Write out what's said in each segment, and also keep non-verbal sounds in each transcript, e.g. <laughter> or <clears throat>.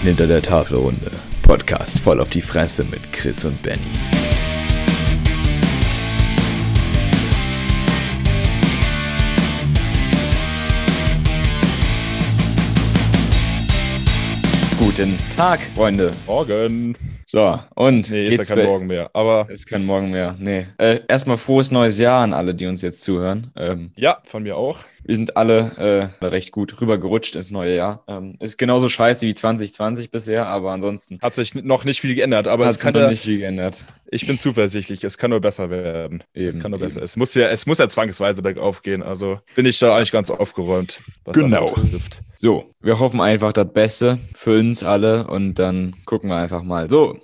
Menschen hinter der Tafelrunde. Podcast voll auf die Fresse mit Chris und Benny. Guten Tag, Freunde. Morgen. So, und Nee, ist ja kein Morgen mehr. Aber Ist kein Morgen mehr. Nee. Äh, erstmal frohes neues Jahr an alle, die uns jetzt zuhören. Ähm, ja, von mir auch. Wir sind alle äh, recht gut rübergerutscht ins neue Jahr. Ähm, ist genauso scheiße wie 2020 bisher, aber ansonsten Hat sich noch nicht viel geändert, aber es kann noch nicht viel geändert. ich bin zuversichtlich, es kann nur besser werden. es Eben, kann nur eben. besser. Es muss ja, es muss ja zwangsweise bergauf gehen. Also bin ich da eigentlich ganz aufgeräumt, was Genau. das betrifft. So, wir hoffen einfach das Beste für uns alle und dann gucken wir einfach mal. So,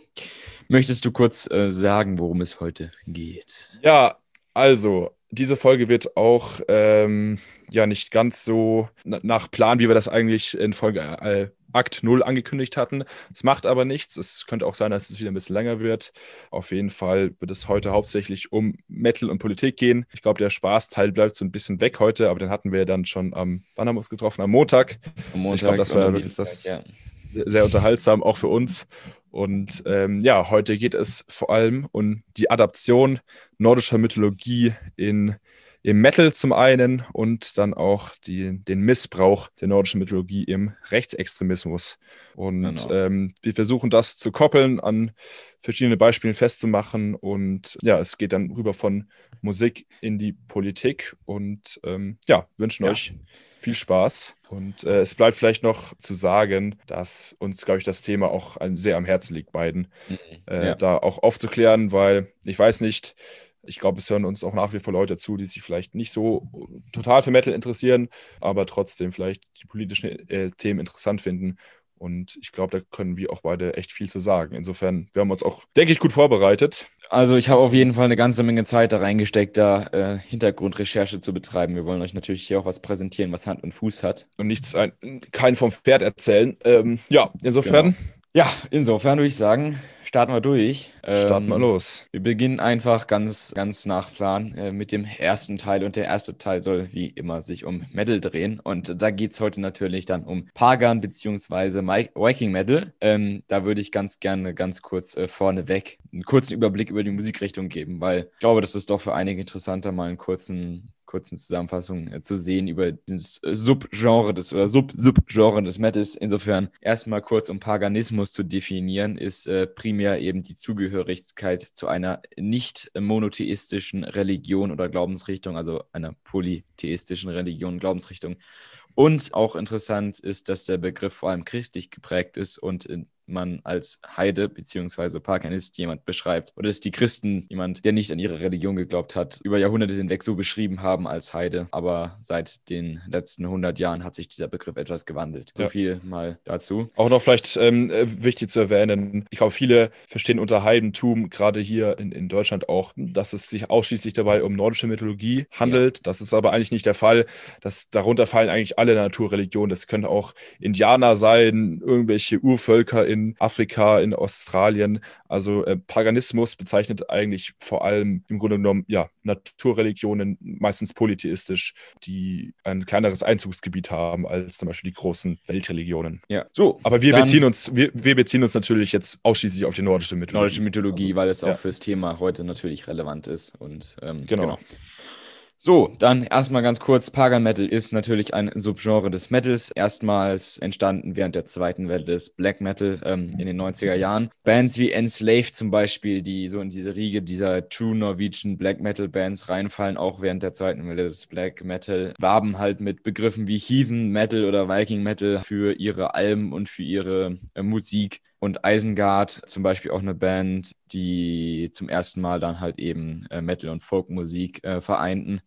möchtest du kurz äh, sagen, worum es heute geht? Ja, also, diese Folge wird auch ähm, ja nicht ganz so na- nach Plan, wie wir das eigentlich in Folge äh, Akt 0 angekündigt hatten. Es macht aber nichts. Es könnte auch sein, dass es wieder ein bisschen länger wird. Auf jeden Fall wird es heute hauptsächlich um Metal und Politik gehen. Ich glaube, der Spaßteil bleibt so ein bisschen weg heute, aber den hatten wir dann schon am, wann haben wir uns getroffen? Am Montag. Am Montag Ich glaub, das war wirklich das- ja. sehr, sehr unterhaltsam, auch für uns. Und ähm, ja, heute geht es vor allem um die Adaption nordischer Mythologie in, im Metal zum einen und dann auch die, den Missbrauch der nordischen Mythologie im Rechtsextremismus. Und Genau. ähm, wir versuchen das zu koppeln, an verschiedene Beispielen festzumachen. Und ja, es geht dann rüber von Musik in die Politik. Und ähm, ja, wünschen Ja. euch viel Spaß. Und äh, es bleibt vielleicht noch zu sagen, dass uns, glaube ich, das Thema auch ein, sehr am Herzen liegt, beiden, Mhm. äh, ja. da auch aufzuklären, weil ich weiß nicht, ich glaube, es hören uns auch nach wie vor Leute zu, die sich vielleicht nicht so total für Metal interessieren, aber trotzdem vielleicht die politischen äh, Themen interessant finden. Und ich glaube, da können wir auch beide echt viel zu sagen. Insofern, wir haben uns auch, denke ich, gut vorbereitet. Also ich habe auf jeden Fall eine ganze Menge Zeit da reingesteckt, da äh, Hintergrundrecherche zu betreiben. Wir wollen euch natürlich hier auch was präsentieren, was Hand und Fuß hat. und nichts ein, kein vom Pferd erzählen. Ähm, ja, insofern Ja, insofern würde ich sagen, starten wir durch. starten wir Ähm, los. Wir beginnen einfach ganz, ganz nach Plan äh, mit dem ersten Teil und der erste Teil soll wie immer sich um Metal drehen und da geht es heute natürlich dann um Pagan bzw. Viking Metal. Ähm, da würde ich ganz gerne ganz kurz äh, vorneweg einen kurzen Überblick über die Musikrichtung geben, weil ich glaube, das ist doch für einige interessanter, mal einen kurzen kurzen Zusammenfassung äh, zu sehen über dieses äh, Subgenre des oder Sub-Subgenre des Metals. Insofern erstmal kurz um Paganismus zu definieren, ist äh, primär eben die Zugehörigkeit zu einer nicht monotheistischen Religion oder Glaubensrichtung, also einer polytheistischen Religion, Glaubensrichtung. Und auch interessant ist, dass der Begriff vor allem christlich geprägt ist und äh, man als Heide bzw. Paganist jemand beschreibt oder dass die Christen jemand, der nicht an ihre Religion geglaubt hat, über Jahrhunderte hinweg so beschrieben haben als Heide. Aber seit den letzten 100 Jahren hat sich dieser Begriff etwas gewandelt. So Ja. viel mal dazu. Auch noch vielleicht ähm, äh, wichtig zu erwähnen, ich glaube, viele verstehen unter Heidentum, gerade hier in, in Deutschland auch, dass es sich ausschließlich dabei um nordische Mythologie handelt. Das ist aber eigentlich nicht der Fall. Das, darunter fallen eigentlich alle Naturreligionen. Das können auch Indianer sein, irgendwelche Urvölker in Afrika, in Australien. Also äh, Paganismus bezeichnet eigentlich vor allem im Grunde genommen ja, Naturreligionen, meistens polytheistisch, die ein kleineres Einzugsgebiet haben als zum Beispiel die großen Weltreligionen. Ja, so. Aber wir beziehen uns, wir, wir beziehen uns natürlich jetzt ausschließlich auf die nordische Mythologie. Nordische Mythologie, weil es auch ja. fürs Thema heute natürlich relevant ist. Und ähm, Genau. So, dann erstmal ganz kurz. Pagan Metal ist natürlich ein Subgenre des Metals. Erstmals entstanden während der zweiten Welle des Black Metal ähm, in den 90er Jahren. Bands wie Enslaved zum Beispiel, die so in diese Riege dieser True Norwegian Black Metal Bands reinfallen, auch während der zweiten Welle des Black Metal, warben halt mit Begriffen wie Heathen Metal oder Viking Metal für ihre Alben und für ihre äh, Musik. Und Isengard, zum Beispiel auch eine Band, die zum ersten Mal dann halt eben äh, Metal und Folkmusik äh, vereinten.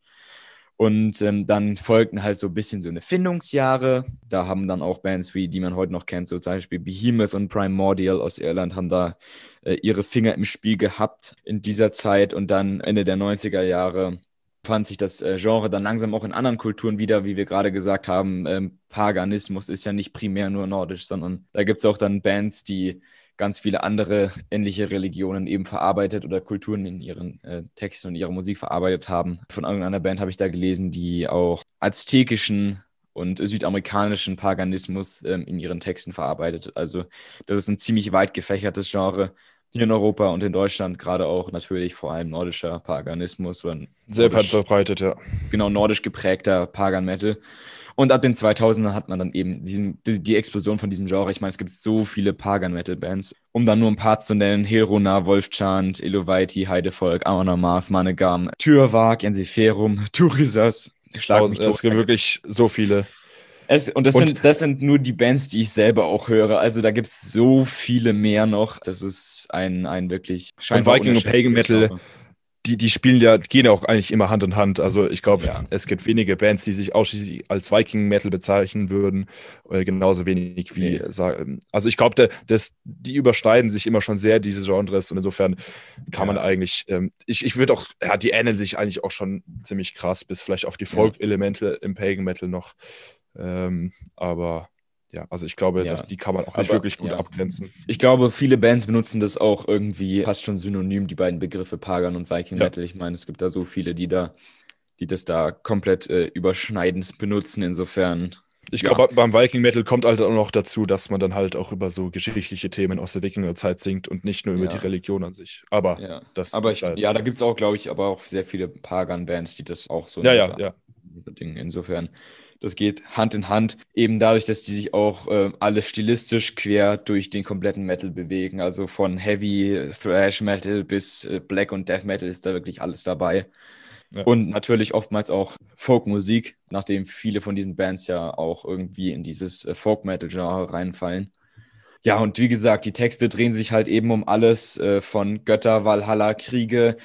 Und ähm, dann folgten halt so ein bisschen so eine Findungsjahre. Da haben dann auch Bands wie, die man heute noch kennt, so zum Beispiel Behemoth und Primordial aus Irland, haben da äh, ihre Finger im Spiel gehabt in dieser Zeit. Und dann Ende der 90er Jahre fand sich das äh, Genre dann langsam auch in anderen Kulturen wieder, wie wir gerade gesagt haben. Ähm, Paganismus ist ja nicht primär nur nordisch, sondern da gibt es auch dann Bands, die ganz viele andere ähnliche Religionen eben verarbeitet oder Kulturen in ihren äh, Texten und ihrer Musik verarbeitet haben. Von irgendeiner Band habe ich da gelesen, die auch aztekischen und südamerikanischen Paganismus ähm, in ihren Texten verarbeitet. Also das ist ein ziemlich weit gefächertes Genre hier in Europa und in Deutschland gerade auch natürlich vor allem nordischer Paganismus. Sehr weit verbreitet, ja. Genau, nordisch geprägter Pagan Metal. Und ab den 2000ern hat man dann eben diesen, die, die, Explosion von diesem Genre. Ich meine, es gibt so viele Pagan-Metal-Bands. Um dann nur ein paar zu nennen: Helrona, Wolfchant, Elovaiti, Heidevolk, Amon Amarth, Manegam, Tyrwag, Ensiferum, Turisas. Schlag mich Es gibt wirklich so viele. Es, und das, und sind, das sind nur die Bands, die ich selber auch höre. Also da gibt es so viele mehr noch. Das ist ein, ein wirklich Und Viking und Pagan Metal die, die spielen ja, gehen ja auch eigentlich immer Hand in Hand. Also ich glaube, ja. es gibt wenige Bands, die sich ausschließlich als Viking Metal bezeichnen würden, äh, genauso wenig wie, nee. also ich glaube, die überschneiden sich immer schon sehr, diese Genres und insofern kann ja. man eigentlich, ähm, ich, ich würde auch, ja, die ähneln sich eigentlich auch schon ziemlich krass, bis vielleicht auf die Folk-Elemente im Pagan Metal noch. Ähm, aber ja, also ich glaube, ja. dass die kann man auch nicht Aber, wirklich gut ja. abgrenzen. Ich glaube, viele Bands benutzen das auch irgendwie fast schon synonym, die beiden Begriffe Pagan und Viking ja. Metal. Ich meine, es gibt da so viele, die da, die das da komplett äh, überschneidend benutzen. Insofern. Ich glaube, beim Viking Metal kommt halt auch noch dazu, dass man dann halt auch über so geschichtliche Themen aus der Wikingerzeit singt und nicht nur über die Religion an sich. Aber ja. das, aber ich, halt ja, da gibt es auch, glaube ich, aber auch sehr viele Pagan-Bands, die das auch so. Ja, ja, ja. Ding. Insofern. Das geht Hand in Hand, eben dadurch, dass die sich auch äh, alle stilistisch quer durch den kompletten Metal bewegen. Also von Heavy, Thrash Metal bis äh, Black und Death Metal ist da wirklich alles dabei. Ja. Und natürlich oftmals auch Folkmusik, nachdem viele von diesen Bands ja auch irgendwie in dieses äh, Folk-Metal-Genre reinfallen. Ja, und wie gesagt, die Texte drehen sich halt eben um alles äh, von Götter, Valhalla, Kriege,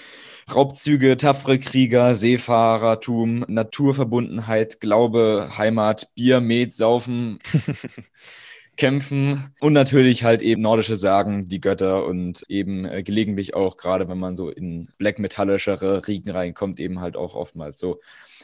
Raubzüge, tapfere Krieger, Seefahrertum, Naturverbundenheit, Glaube, Heimat, Bier, Met, Saufen, <laughs> Kämpfen und natürlich halt eben nordische Sagen, die Götter und eben äh, gelegentlich auch, gerade wenn man so in black metallischere Riegen reinkommt, eben halt auch oftmals so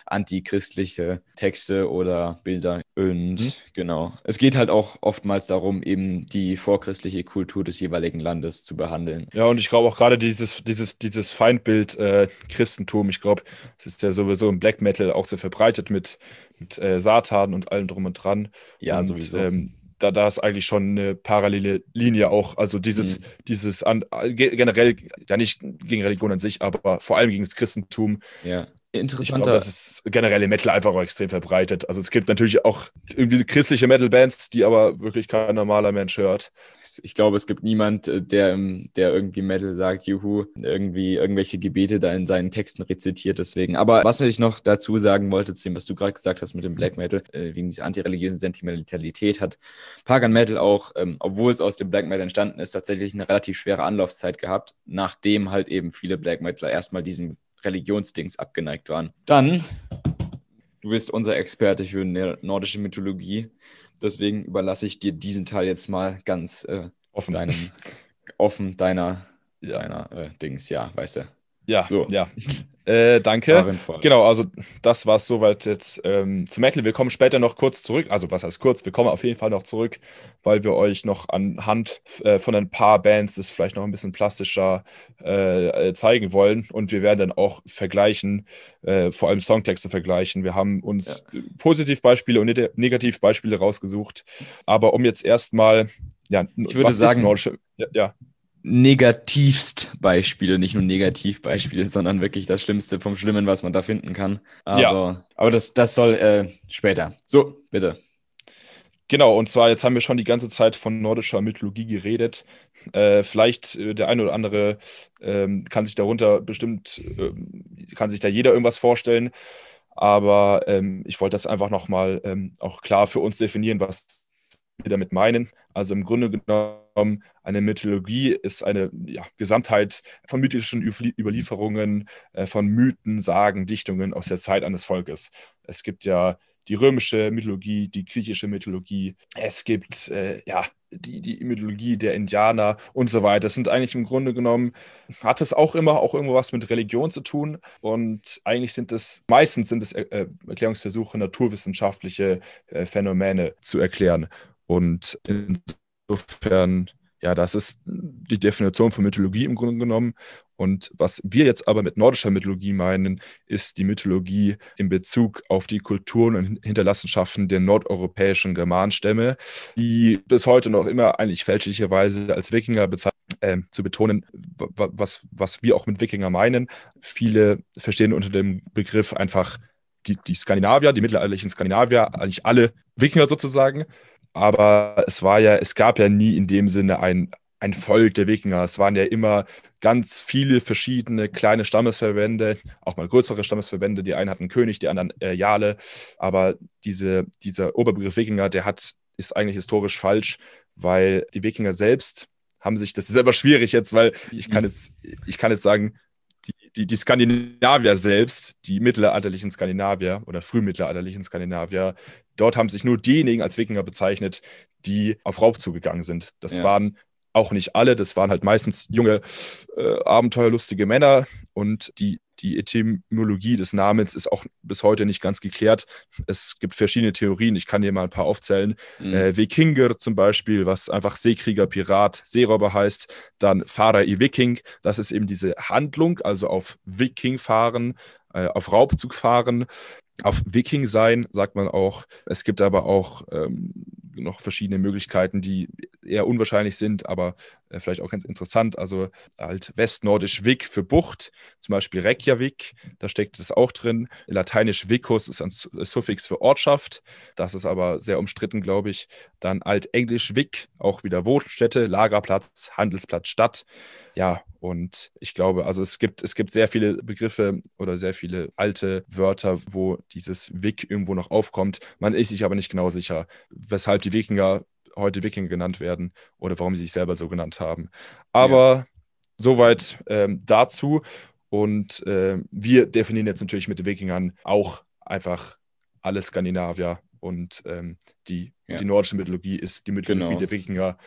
antichristliche Texte oder Bilder. Und mhm. genau, es geht halt auch oftmals darum, eben die vorchristliche Kultur des jeweiligen Landes zu behandeln. Ja, und ich glaube auch gerade dieses, dieses, dieses Feindbild äh, Christentum, ich glaube, es ist ja sowieso im Black Metal auch sehr verbreitet mit, mit äh, Satan und allem drum und dran. Ja, und, sowieso. Ähm, da, da ist eigentlich schon eine parallele Linie auch. Also dieses, mhm. dieses an, generell, ja nicht gegen Religion an sich, aber vor allem gegen das Christentum. Ja. Interessanter. Glaub, das ist generell im Metal einfach auch extrem verbreitet. Also es gibt natürlich auch irgendwie christliche Metal-Bands, die aber wirklich kein normaler Mensch hört. Ich glaube, es gibt niemand, äh, der, der irgendwie Metal sagt, juhu, irgendwie irgendwelche Gebete da in seinen Texten rezitiert. Deswegen. Aber was ich noch dazu sagen wollte, zu dem, was du gerade gesagt hast mit dem Black Metal, äh, wegen dieser antireligiösen Sentimentalität, hat Pagan Metal auch, ähm, obwohl es aus dem Black Metal entstanden ist, tatsächlich eine relativ schwere Anlaufzeit gehabt, nachdem halt eben viele Black Metaler erstmal diesen Religionsdings abgeneigt waren. Dann, du bist unser Experte für nordische Mythologie. Deswegen überlasse ich dir diesen Teil jetzt mal ganz äh, offen. Deinem, <laughs> offen deiner, ja. deiner äh, Dings, ja, weißt du. Ja, so. ja. <laughs> Äh, danke. Genau, also das war es soweit jetzt ähm, zu Metal. Wir kommen später noch kurz zurück. Also was heißt kurz? Wir kommen auf jeden Fall noch zurück, weil wir euch noch anhand äh, von ein paar Bands das vielleicht noch ein bisschen plastischer äh, zeigen wollen. Und wir werden dann auch vergleichen, äh, vor allem Songtexte vergleichen. Wir haben uns ja. Positivbeispiele und Negativbeispiele rausgesucht. Aber um jetzt erstmal, ja, ich würde sagen, ja, ja negativst Beispiele, nicht nur Negativbeispiele, sondern wirklich das Schlimmste vom Schlimmen, was man da finden kann. Aber, ja. aber das, das soll äh, später. So, bitte. Genau, und zwar jetzt haben wir schon die ganze Zeit von nordischer Mythologie geredet. Äh, vielleicht äh, der eine oder andere ähm, kann sich darunter bestimmt, ähm, kann sich da jeder irgendwas vorstellen. Aber ähm, ich wollte das einfach nochmal ähm, auch klar für uns definieren, was wir damit meinen. Also im Grunde genommen, eine Mythologie ist eine ja, Gesamtheit von mythischen Überlieferungen, äh, von Mythen, Sagen, Dichtungen aus der Zeit eines Volkes. Es gibt ja die römische Mythologie, die griechische Mythologie, es gibt äh, ja die, die Mythologie der Indianer und so weiter. Das sind eigentlich im Grunde genommen, hat es auch immer auch irgendwo was mit Religion zu tun. Und eigentlich sind es, meistens sind es äh, Erklärungsversuche, naturwissenschaftliche äh, Phänomene zu erklären. Und insofern, ja, das ist die Definition von Mythologie im Grunde genommen. Und was wir jetzt aber mit nordischer Mythologie meinen, ist die Mythologie in Bezug auf die Kulturen und Hinterlassenschaften der nordeuropäischen Germanstämme, die bis heute noch immer eigentlich fälschlicherweise als Wikinger bezeichnet äh, zu betonen, was, was wir auch mit Wikinger meinen. Viele verstehen unter dem Begriff einfach die, die Skandinavier, die mittelalterlichen Skandinavier, eigentlich alle Wikinger sozusagen. Aber es war ja, es gab ja nie in dem Sinne ein, ein Volk der Wikinger. Es waren ja immer ganz viele verschiedene kleine Stammesverbände, auch mal größere Stammesverbände. Die einen hatten König, die anderen äh, Jale. Aber diese, dieser Oberbegriff Wikinger, der hat, ist eigentlich historisch falsch, weil die Wikinger selbst haben sich, das <laughs> ist aber schwierig jetzt, weil ich kann mhm. jetzt, ich kann jetzt sagen, die, die, Skandinavier selbst, die mittelalterlichen Skandinavier oder frühmittelalterlichen Skandinavier, dort haben sich nur diejenigen als Wikinger bezeichnet, die auf Raub zugegangen sind. Das ja. waren auch nicht alle, das waren halt meistens junge, äh, abenteuerlustige Männer und die, die Etymologie des Namens ist auch bis heute nicht ganz geklärt. Es gibt verschiedene Theorien, ich kann dir mal ein paar aufzählen. Mhm. Äh, Wikinger zum Beispiel, was einfach Seekrieger, Pirat, Seeräuber heißt. Dann Fahrer i Viking, das ist eben diese Handlung, also auf Viking fahren, äh, auf Raubzug fahren. Auf Viking sein, sagt man auch. Es gibt aber auch ähm, noch verschiedene Möglichkeiten, die eher unwahrscheinlich sind, aber äh, vielleicht auch ganz interessant. Also halt westnordisch Vik für Bucht, zum Beispiel Reykjavik, da steckt es auch drin. Lateinisch Vicus ist ein Suffix für Ortschaft, das ist aber sehr umstritten, glaube ich. Dann altenglisch Vik, auch wieder Wohnstätte, Lagerplatz, Handelsplatz, Stadt. Ja, und ich glaube, also es gibt, es gibt sehr viele Begriffe oder sehr viele alte Wörter, wo dieses Vik irgendwo noch aufkommt. Man ist sich aber nicht genau sicher, weshalb die Wikinger heute Wikinger genannt werden oder warum sie sich selber so genannt haben. Aber ja. soweit ähm, dazu. Und äh, wir definieren jetzt natürlich mit den Wikingern auch einfach alle Skandinavier und ähm, die, ja. die nordische Mythologie ist die Mythologie genau. der Wikinger.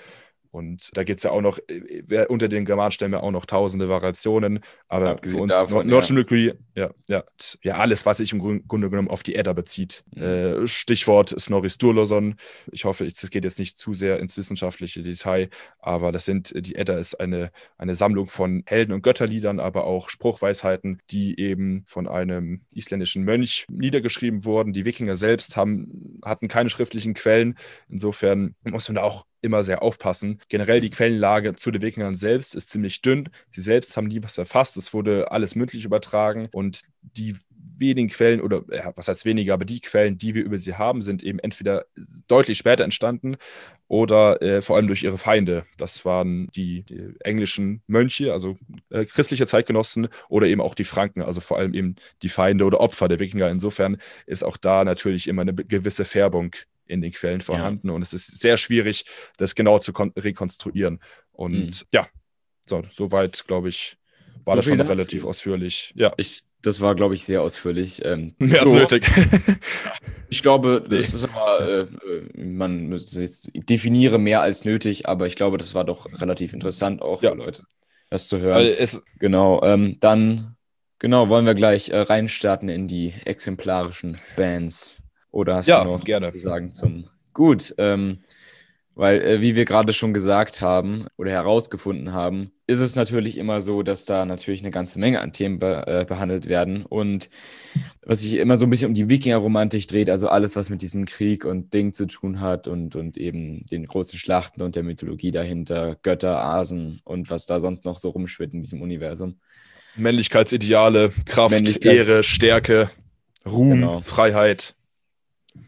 Und da gibt es ja auch noch äh, unter den Germanstämmen auch noch tausende Variationen. Aber Abgesehen für uns davon, Nordischen ja. ja, ja, ja, alles, was sich im Grunde genommen auf die Edda bezieht. Mhm. Äh, Stichwort Snorri Sturluson. Ich hoffe, es geht jetzt nicht zu sehr ins wissenschaftliche Detail, aber das sind, die Edda ist eine, eine Sammlung von Helden- und Götterliedern, aber auch Spruchweisheiten, die eben von einem isländischen Mönch niedergeschrieben wurden. Die Wikinger selbst haben, hatten keine schriftlichen Quellen. Insofern muss man da auch immer sehr aufpassen. Generell die Quellenlage zu den Wikingern selbst ist ziemlich dünn. Sie selbst haben nie was verfasst. Es wurde alles mündlich übertragen und die wenigen Quellen oder ja, was heißt weniger, aber die Quellen, die wir über sie haben, sind eben entweder deutlich später entstanden oder äh, vor allem durch ihre Feinde. Das waren die, die englischen Mönche, also äh, christliche Zeitgenossen oder eben auch die Franken, also vor allem eben die Feinde oder Opfer der Wikinger. Insofern ist auch da natürlich immer eine gewisse Färbung in den Quellen vorhanden ja. und es ist sehr schwierig, das genau zu rekonstruieren. Und mhm. ja, so, soweit, glaube ich, war so das schon relativ dazu. ausführlich. Ja. Ich, das war, glaube ich, sehr ausführlich. Ähm, <laughs> Mehr als nötig. <laughs> ich glaube, das ist aber, äh, äh, man müsste jetzt definiere mehr als nötig, aber ich glaube, das war doch relativ interessant auch ja. für Leute, das zu hören. Also genau, ähm, dann, genau, wollen wir gleich äh, reinstarten in die exemplarischen Bands. Oder hast ja, du noch gerne. zu sagen zum Gut, ähm, weil äh, wie wir gerade schon gesagt haben oder herausgefunden haben, ist es natürlich immer so, dass da natürlich eine ganze Menge an Themen be äh, behandelt werden und was sich immer so ein bisschen um die Wikinger-Romantik dreht, also alles, was mit diesem Krieg und Ding zu tun hat und, und eben den großen Schlachten und der Mythologie dahinter, Götter, Asen und was da sonst noch so rumschwirrt in diesem Universum. Männlichkeitsideale, Kraft, Männlichkeits Ehre, Stärke, Ruhm, genau. Freiheit.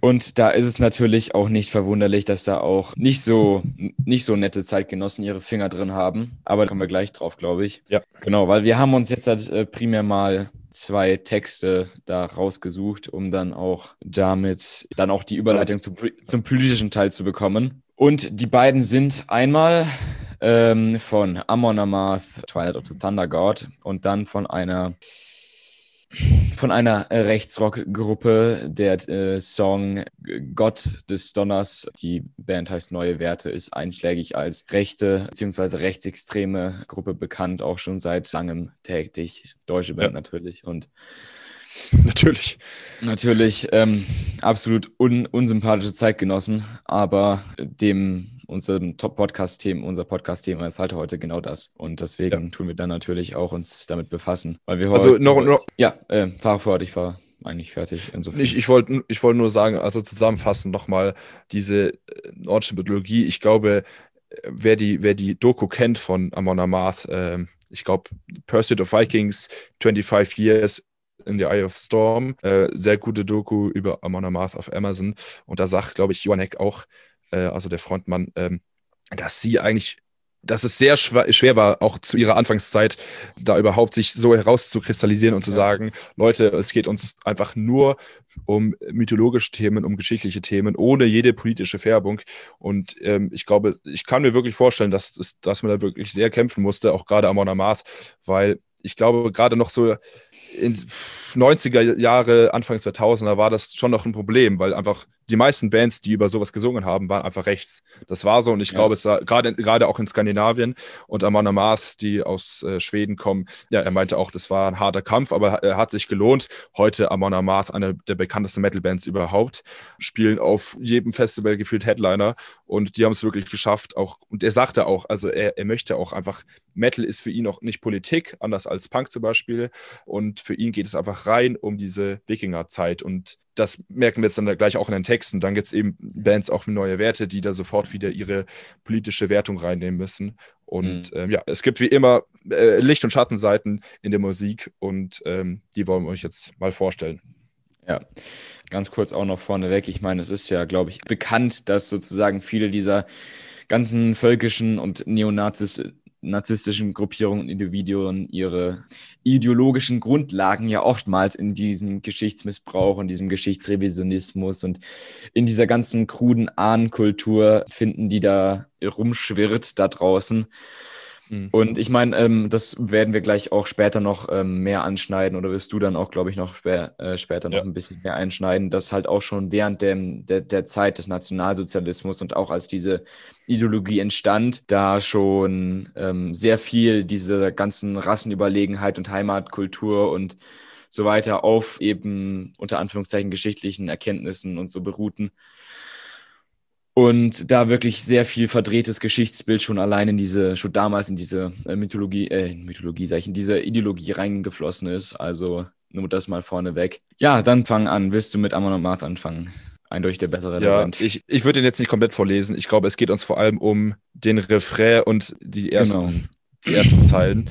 Und da ist es natürlich auch nicht verwunderlich, dass da auch nicht so, nicht so nette Zeitgenossen ihre Finger drin haben. Aber da kommen wir gleich drauf, glaube ich. Ja. Genau, weil wir haben uns jetzt halt, äh, primär mal zwei Texte da rausgesucht, um dann auch damit dann auch die Überleitung zum, zum politischen Teil zu bekommen. Und die beiden sind einmal ähm, von Amon Amarth, Twilight of the Thunder God, und dann von einer von einer Rechtsrock-Gruppe. Der äh, Song Gott des Donners, die Band heißt Neue Werte, ist einschlägig als rechte bzw. rechtsextreme Gruppe bekannt, auch schon seit langem tätig. Deutsche Band ja. natürlich und Natürlich. Natürlich ähm, absolut un unsympathische Zeitgenossen, aber dem unserem Top-Podcast-Thema, unser Podcast-Thema ist halt heute genau das. Und deswegen ja. tun wir dann natürlich auch uns damit befassen. Weil wir also heute, noch, noch ja, äh, fahre fort, ich war eigentlich fertig. Insofern. Ich, ich wollte ich wollt nur sagen, also zusammenfassend nochmal diese äh, nordische Mythologie. Ich glaube, wer die, wer die Doku kennt von Amon Amarth, äh, ich glaube, Pursuit of Vikings, 25 Years in the Eye of Storm, äh, sehr gute Doku über Amon Amarth auf Amazon. Und da sagt, glaube ich, Johan Heck auch, äh, also der Frontmann, ähm, dass sie eigentlich dass es sehr schwer, schwer, war, auch zu ihrer Anfangszeit, da überhaupt sich so herauszukristallisieren und zu sagen, Leute, es geht uns einfach nur um mythologische Themen, um geschichtliche Themen, ohne jede politische Färbung. Und ähm, ich glaube, ich kann mir wirklich vorstellen, dass, dass man da wirklich sehr kämpfen musste, auch gerade Amon Amarth, weil ich glaube, gerade noch so in 90er Jahre, Anfang 2000er war das schon noch ein Problem, weil einfach die meisten Bands, die über sowas gesungen haben, waren einfach rechts. Das war so und ich ja. glaube, es war gerade, gerade auch in Skandinavien und Amanda Maas, die aus äh, Schweden kommen, ja, er meinte auch, das war ein harter Kampf, aber er hat sich gelohnt. Heute Amanda Maas, eine der bekanntesten Metal-Bands überhaupt, spielen auf jedem Festival gefühlt Headliner und die haben es wirklich geschafft. Auch, und er sagte auch, also er, er möchte auch einfach, Metal ist für ihn auch nicht Politik, anders als Punk zum Beispiel. Und für ihn geht es einfach rein um diese Wikinger-Zeit und das merken wir jetzt dann gleich auch in den Texten. Dann gibt es eben Bands auch neue Werte, die da sofort wieder ihre politische Wertung reinnehmen müssen. Und mhm. ähm, ja, es gibt wie immer äh, Licht- und Schattenseiten in der Musik und ähm, die wollen wir euch jetzt mal vorstellen. Ja, ganz kurz auch noch vorneweg. Ich meine, es ist ja, glaube ich, bekannt, dass sozusagen viele dieser ganzen völkischen und Neonazis narzisstischen Gruppierungen und Individuen ihre ideologischen Grundlagen ja oftmals in diesem Geschichtsmissbrauch und diesem Geschichtsrevisionismus und in dieser ganzen kruden Ahnenkultur finden, die da rumschwirrt da draußen. Mhm. Und ich meine, ähm, das werden wir gleich auch später noch ähm, mehr anschneiden oder wirst du dann auch, glaube ich, noch spä äh, später noch ja. ein bisschen mehr einschneiden, dass halt auch schon während dem, der, der Zeit des Nationalsozialismus und auch als diese Ideologie entstand, da schon ähm, sehr viel diese ganzen Rassenüberlegenheit und Heimatkultur und so weiter auf eben unter Anführungszeichen geschichtlichen Erkenntnissen und so beruhten. Und da wirklich sehr viel verdrehtes Geschichtsbild schon allein in diese, schon damals in diese äh, Mythologie, äh, Mythologie, sag ich, in diese Ideologie reingeflossen ist. Also nur das mal vorneweg. Ja, dann fang an. Willst du mit Amon und Marth anfangen? Eindeutig der bessere Ja, Element. ich, ich würde den jetzt nicht komplett vorlesen. Ich glaube, es geht uns vor allem um den Refrain und die ersten, genau. die ersten Zeilen.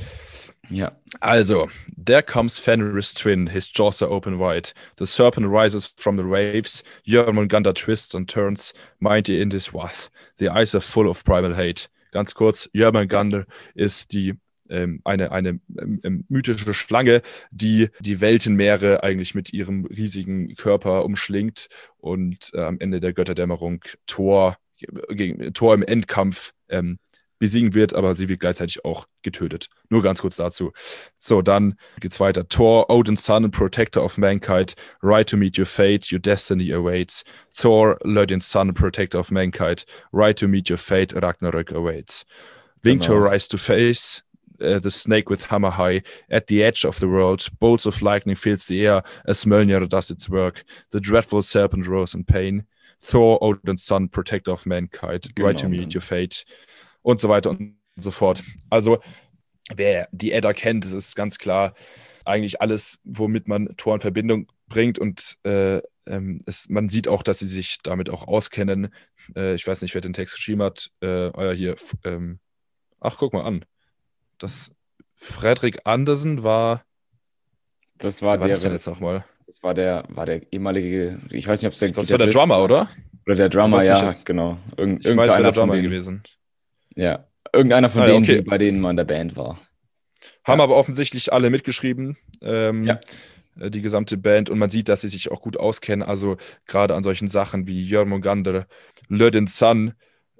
Ja. Also, there comes Fenris twin, his jaws are open wide. The serpent rises from the waves. Jörmungandr twists and turns, mighty in his wrath. The eyes are full of primal hate. Ganz kurz, Jörmungandr ist die ähm, eine, eine ähm, ähm, mythische Schlange, die die Weltenmeere eigentlich mit ihrem riesigen Körper umschlingt und äh, am Ende der Götterdämmerung Thor, gegen, Thor im Endkampf ähm, besiegen wird, aber sie wird gleichzeitig auch getötet. Nur ganz kurz dazu. So, dann geht's weiter. Thor, Odin's son and protector of mankind, right to meet your fate, your destiny awaits. Thor, Odin's son and protector of mankind, right to meet your fate, Ragnarök awaits. Winged genau. rise to face, uh, the snake with hammer high at the edge of the world. Bolts of lightning fills the air as Mjolnir does its work. The dreadful serpent rose in pain. Thor, Odin's son, protector of mankind, genau, right to meet your fate und so weiter und so fort. Also, wer die Edda kennt, das ist ganz klar eigentlich alles, womit man Tor in Verbindung bringt und äh, ähm, es, man sieht auch, dass sie sich damit auch auskennen. Äh, ich weiß nicht, wer den Text geschrieben hat. Äh, euer hier. Ähm, ach, guck mal an. Das Fredrik Andersen war. Das war der. Was jetzt nochmal? Das war der, war der ehemalige. Ich weiß nicht, ob es der. Ich das war der Drummer, oder? Oder der Drummer, ja, genau. Irgend, irgendeiner von denen gewesen. Ja, irgendeiner von ah, denen, okay. die, bei denen man in der Band war. Haben ja. aber offensichtlich alle mitgeschrieben. Ähm, ja. Äh, die gesamte Band und man sieht, dass sie sich auch gut auskennen. Also gerade an solchen Sachen wie Jörmungandr, Lödin Sun,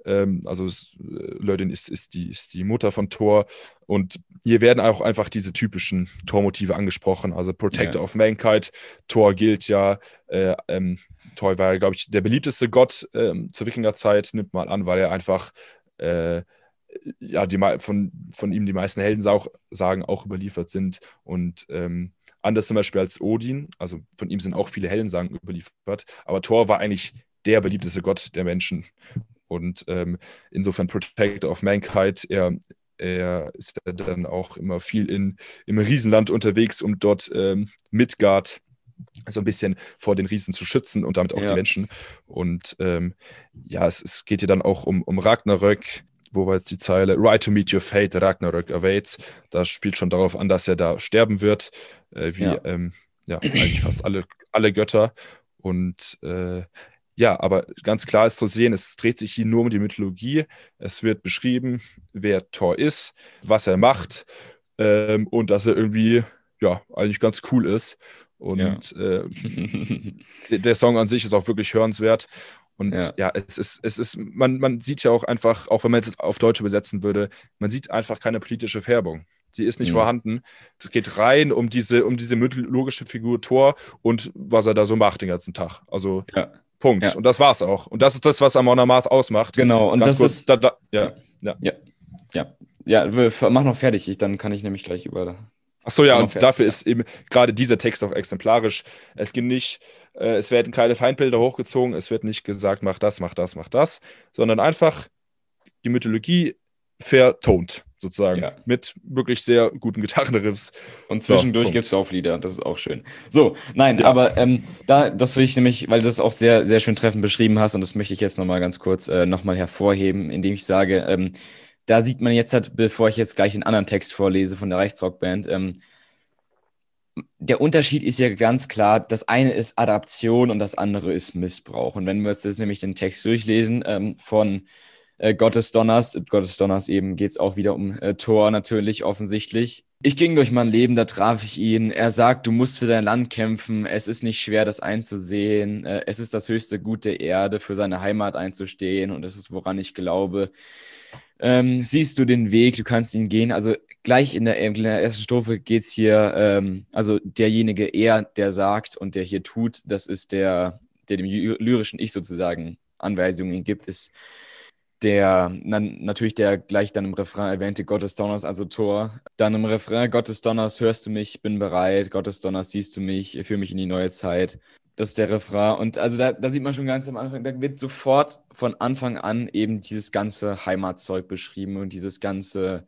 ähm, also Lödin ist, ist, die, ist die Mutter von Thor und hier werden auch einfach diese typischen Thor-Motive angesprochen. Also Protector ja. of Mankind, Thor gilt ja, äh, ähm, Thor war, glaube ich, der beliebteste Gott ähm, zur Wikingerzeit, nimmt man an, weil er einfach äh, ja, die, von, von ihm die meisten Heldensagen auch überliefert sind. Und ähm, anders zum Beispiel als Odin, also von ihm sind auch viele Heldensagen überliefert, aber Thor war eigentlich der beliebteste Gott der Menschen. Und ähm, insofern Protector of Mankind, er, er ist ja dann auch immer viel in, im Riesenland unterwegs, um dort ähm, Midgard so ein bisschen vor den Riesen zu schützen und damit auch ja. die Menschen. Und ähm, ja, es, es, geht hier dann auch um, um Ragnarök, wo war jetzt die Zeile? Right to meet your fate, Ragnarök awaits. Das spielt schon darauf an, dass er da sterben wird, äh, wie ja. Ähm, ja, eigentlich fast alle, alle Götter. Und äh, ja, aber ganz klar ist zu sehen, es dreht sich hier nur um die Mythologie. Es wird beschrieben, wer Thor ist, was er macht ähm, und dass er irgendwie ja eigentlich ganz cool ist. Und ja. äh, <laughs> der Song an sich ist auch wirklich hörenswert. Und ja, ja es ist, es ist, man, man sieht ja auch einfach, auch wenn man es auf Deutsch übersetzen würde, man sieht einfach keine politische Färbung. Die ist nicht mhm. vorhanden. Es geht rein um diese, um diese mythologische Figur Thor und was er da so macht den ganzen Tag. Also ja. Punkt. Ja. Und das war's auch. Und das ist das, was Amon Amarth ausmacht. Genau, und Ganz das kurz, ist. Da, da, ja, ja. Ja. Ja. Ja, mach noch fertig, ich, dann kann ich nämlich gleich über. Achso, ja, und dafür ist eben gerade dieser Text auch exemplarisch. Es geht nicht, äh, es werden keine Feindbilder hochgezogen, es wird nicht gesagt, mach das, mach das, mach das, sondern einfach die Mythologie vertont, sozusagen. Ja. Mit wirklich sehr guten Gitarrenriffs. Und zwischendurch so, gibt es auch Lieder, das ist auch schön. So, nein, ja. aber ähm, da, das will ich nämlich, weil du das auch sehr, sehr schön treffend beschrieben hast, und das möchte ich jetzt nochmal ganz kurz äh, nochmal hervorheben, indem ich sage, ähm, da sieht man jetzt halt, bevor ich jetzt gleich den anderen Text vorlese von der Rechtsrockband, ähm, der Unterschied ist ja ganz klar, das eine ist Adaption und das andere ist Missbrauch. Und wenn wir uns jetzt nämlich den Text durchlesen ähm, von äh, Gottes Donners. Gottes Donners eben geht es auch wieder um äh, Thor natürlich offensichtlich. Ich ging durch mein Leben, da traf ich ihn. Er sagt, du musst für dein Land kämpfen. Es ist nicht schwer, das einzusehen. Äh, es ist das höchste Gut der Erde, für seine Heimat einzustehen. Und es ist, woran ich glaube. Ähm, siehst du den Weg, du kannst ihn gehen. Also gleich in der, in der ersten Strophe geht es hier, ähm, also derjenige er, der sagt und der hier tut, das ist der, der dem lyrischen Ich sozusagen Anweisungen gibt, ist der dann natürlich der gleich dann im Refrain erwähnte Gottes Donners, also Tor. Dann im Refrain Gottes Donners hörst du mich, bin bereit, Gottes Donners siehst du mich, führ mich in die neue Zeit. Das ist der Refrain. Und also da, da sieht man schon ganz am Anfang, da wird sofort von Anfang an eben dieses ganze Heimatzeug beschrieben und dieses ganze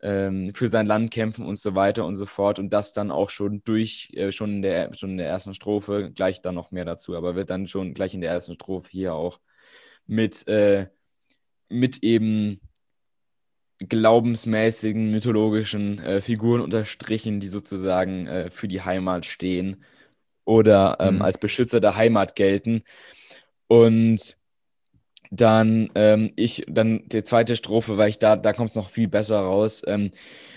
ähm, für sein Land kämpfen und so weiter und so fort. Und das dann auch schon durch, äh, schon, in der, schon in der ersten Strophe, gleich dann noch mehr dazu, aber wird dann schon gleich in der ersten Strophe hier auch mit äh, mit eben glaubensmäßigen, mythologischen äh, Figuren unterstrichen, die sozusagen äh, für die Heimat stehen oder ähm, mhm. als Beschützer der Heimat gelten. Und dann ähm, ich, dann die zweite Strophe, weil ich da, da kommt es noch viel besser raus. Ähm,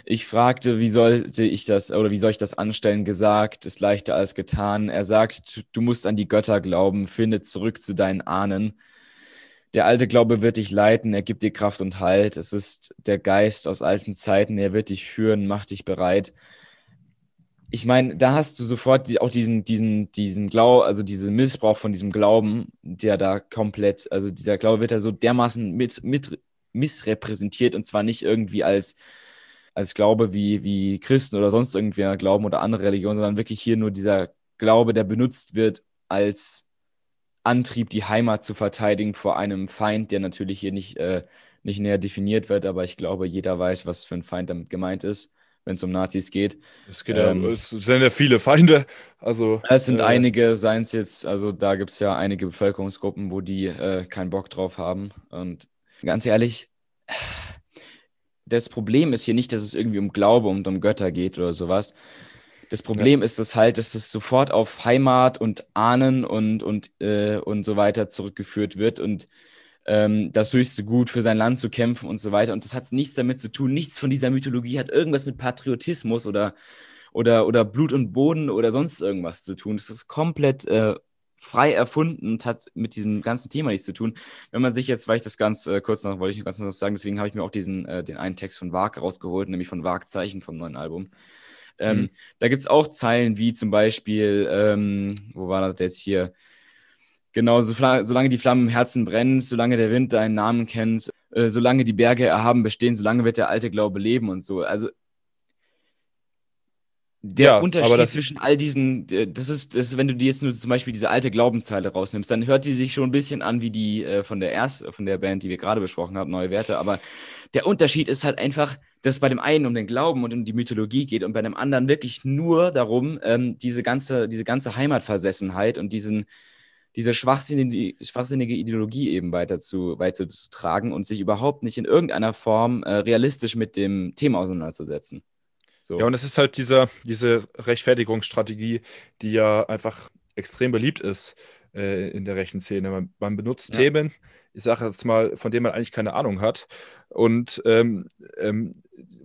ich fragte, wie sollte ich das oder wie soll ich das anstellen? Gesagt, ist leichter als getan. Er sagt, du musst an die Götter glauben, finde zurück zu deinen Ahnen. Der alte Glaube wird dich leiten, er gibt dir Kraft und Halt. Es ist der Geist aus alten Zeiten, er wird dich führen, macht dich bereit. Ich meine, da hast du sofort die, auch diesen, diesen, diesen Glauben, also diesen Missbrauch von diesem Glauben, der da komplett, also dieser Glaube wird da so dermaßen mit, mit missrepräsentiert und zwar nicht irgendwie als, als Glaube wie, wie Christen oder sonst irgendwer glauben oder andere Religionen, sondern wirklich hier nur dieser Glaube, der benutzt wird als Antrieb, die Heimat zu verteidigen vor einem Feind, der natürlich hier nicht, äh, nicht näher definiert wird, aber ich glaube, jeder weiß, was für ein Feind damit gemeint ist, wenn es um Nazis geht. Es, geht ähm, ja, es sind ja viele Feinde. Also, es sind äh, einige, seien es jetzt, also da gibt es ja einige Bevölkerungsgruppen, wo die äh, keinen Bock drauf haben. Und ganz ehrlich, das Problem ist hier nicht, dass es irgendwie um Glaube und um Götter geht oder sowas, das Problem ja. ist es halt, dass es sofort auf Heimat und Ahnen und, und, äh, und so weiter zurückgeführt wird und ähm, das höchste Gut für sein Land zu kämpfen und so weiter. Und das hat nichts damit zu tun, nichts von dieser Mythologie hat irgendwas mit Patriotismus oder, oder, oder Blut und Boden oder sonst irgendwas zu tun. Das ist komplett äh, frei erfunden und hat mit diesem ganzen Thema nichts zu tun. Wenn man sich jetzt, weil ich das ganz äh, kurz noch, wollte ich ganz noch sagen, deswegen habe ich mir auch diesen, äh, den einen Text von Wag rausgeholt, nämlich von Wagzeichen vom neuen Album. Ähm, mhm. Da gibt es auch Zeilen wie zum Beispiel, ähm, wo war das jetzt hier? Genau, so, solange die Flammen im Herzen brennen, solange der Wind deinen Namen kennt, äh, solange die Berge erhaben bestehen, solange wird der alte Glaube leben und so. Also der ja, Unterschied zwischen all diesen, das ist, das, wenn du dir jetzt nur zum Beispiel diese alte Glaubenszeile rausnimmst, dann hört die sich schon ein bisschen an wie die äh, von der erst, von der Band, die wir gerade besprochen haben, Neue Werte. Aber der Unterschied ist halt einfach, dass es bei dem einen um den Glauben und um die Mythologie geht und bei dem anderen wirklich nur darum, ähm, diese ganze, diese ganze Heimatversessenheit und diesen, diese schwachsinnige, schwachsinnige Ideologie eben weiter zu, weiter zu tragen und sich überhaupt nicht in irgendeiner Form äh, realistisch mit dem Thema auseinanderzusetzen. So. Ja, und es ist halt diese, diese Rechtfertigungsstrategie, die ja einfach extrem beliebt ist äh, in der rechten Szene. Man, man benutzt ja. Themen, ich sage jetzt mal, von denen man eigentlich keine Ahnung hat und ähm, ähm,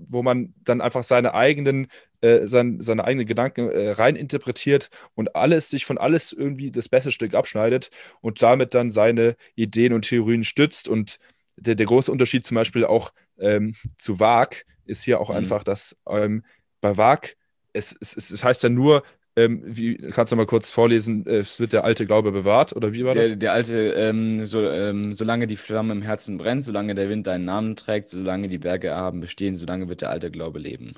wo man dann einfach seine eigenen, äh, sein, seine eigenen Gedanken äh, rein interpretiert und alles sich von alles irgendwie das beste Stück abschneidet und damit dann seine Ideen und Theorien stützt und der, der große Unterschied zum Beispiel auch ähm, zu WAG ist hier auch mhm. einfach, dass ähm, bei WAG, es, es, es heißt ja nur, ähm, wie, kannst du mal kurz vorlesen, es wird der alte Glaube bewahrt oder wie war das? Der, der alte, ähm, so, ähm, solange die Flamme im Herzen brennt, solange der Wind deinen Namen trägt, solange die Berge erhaben bestehen, solange wird der alte Glaube leben.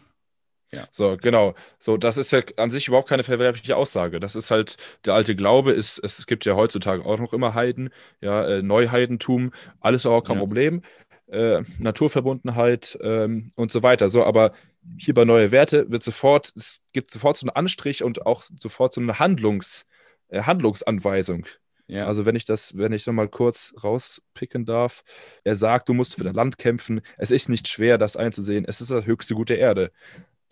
Ja. So, genau. So, das ist ja an sich überhaupt keine verwerfliche Aussage. Das ist halt, der alte Glaube ist, es gibt ja heutzutage auch noch immer Heiden, ja, äh, Neuheidentum, alles auch kein ja. Problem. Äh, Naturverbundenheit ähm, und so weiter. So, aber hier bei Neue Werte wird sofort, es gibt sofort so einen Anstrich und auch sofort so eine Handlungs, äh, Handlungsanweisung. Ja. Also wenn ich das, wenn ich nochmal kurz rauspicken darf, er sagt, du musst für dein Land kämpfen, es ist nicht schwer, das einzusehen, es ist das höchste Gut der Erde.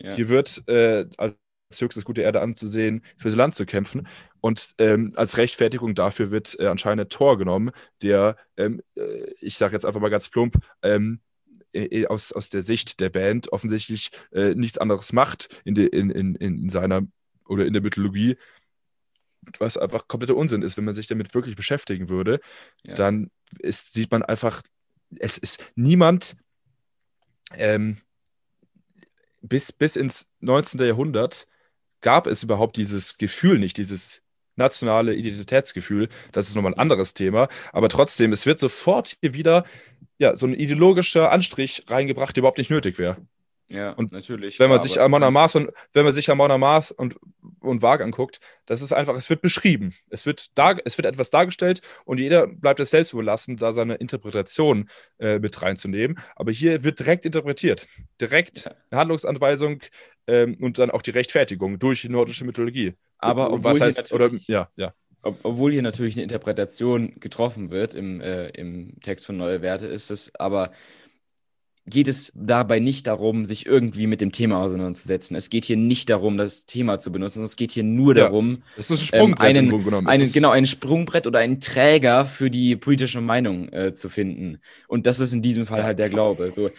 Ja. Hier wird äh, als höchstes Gut der Erde anzusehen, fürs Land zu kämpfen. Und ähm, als Rechtfertigung dafür wird äh, anscheinend Tor genommen, der, ähm, äh, ich sage jetzt einfach mal ganz plump, ähm, aus, aus der Sicht der Band offensichtlich äh, nichts anderes macht in, de, in, in, in seiner oder in der Mythologie, was einfach kompletter Unsinn ist, wenn man sich damit wirklich beschäftigen würde, ja. dann ist, sieht man einfach, es ist niemand ähm, bis, bis ins 19. Jahrhundert gab es überhaupt dieses Gefühl nicht, dieses nationale Identitätsgefühl. Das ist nochmal ein anderes Thema. Aber trotzdem, es wird sofort hier wieder ja, so ein ideologischer Anstrich reingebracht, der überhaupt nicht nötig wäre. Ja, und natürlich. Wenn man sich Amon Mars und wenn man sich Amon Mars und, und Wag anguckt, das ist einfach, es wird beschrieben. Es wird, dar, es wird etwas dargestellt und jeder bleibt es selbst überlassen, da seine Interpretation äh, mit reinzunehmen. Aber hier wird direkt interpretiert. Direkt ja. eine Handlungsanweisung ähm, und dann auch die Rechtfertigung durch die nordische Mythologie. Aber und was heißt, oder ja, ja obwohl hier natürlich eine Interpretation getroffen wird im, äh, im Text von Neue Werte, ist es aber geht es dabei nicht darum, sich irgendwie mit dem Thema auseinanderzusetzen. Es geht hier nicht darum, das Thema zu benutzen, es geht hier nur ja, darum, das ist ein Sprungbrett ähm, einen, einen genau, ein Sprungbrett oder einen Träger für die politische Meinung äh, zu finden. Und das ist in diesem Fall halt der Glaube. So,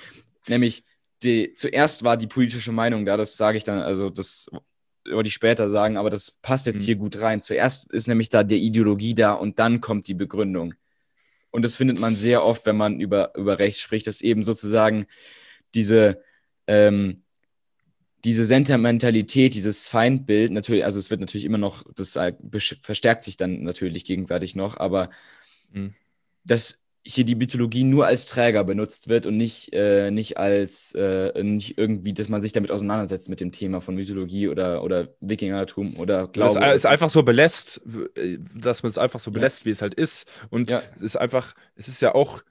nämlich die, zuerst war die politische Meinung da, das sage ich dann, also das wollte ich später sagen, aber das passt jetzt mhm. hier gut rein. Zuerst ist nämlich da die Ideologie da und dann kommt die Begründung. Und das findet man sehr oft, wenn man über, über Recht spricht, dass eben sozusagen diese, ähm, diese Sentimentalität, dieses Feindbild, natürlich, also es wird natürlich immer noch, das verstärkt sich dann natürlich gegenseitig noch, aber mhm. das hier die Mythologie nur als Träger benutzt wird und nicht, äh, nicht als äh, nicht irgendwie, dass man sich damit auseinandersetzt mit dem Thema von Mythologie oder, oder Wikingertum oder Glaube. Es ist einfach so belässt, dass man es einfach so belässt, ja. wie es halt ist. Und ja. es ist einfach, es ist ja auch,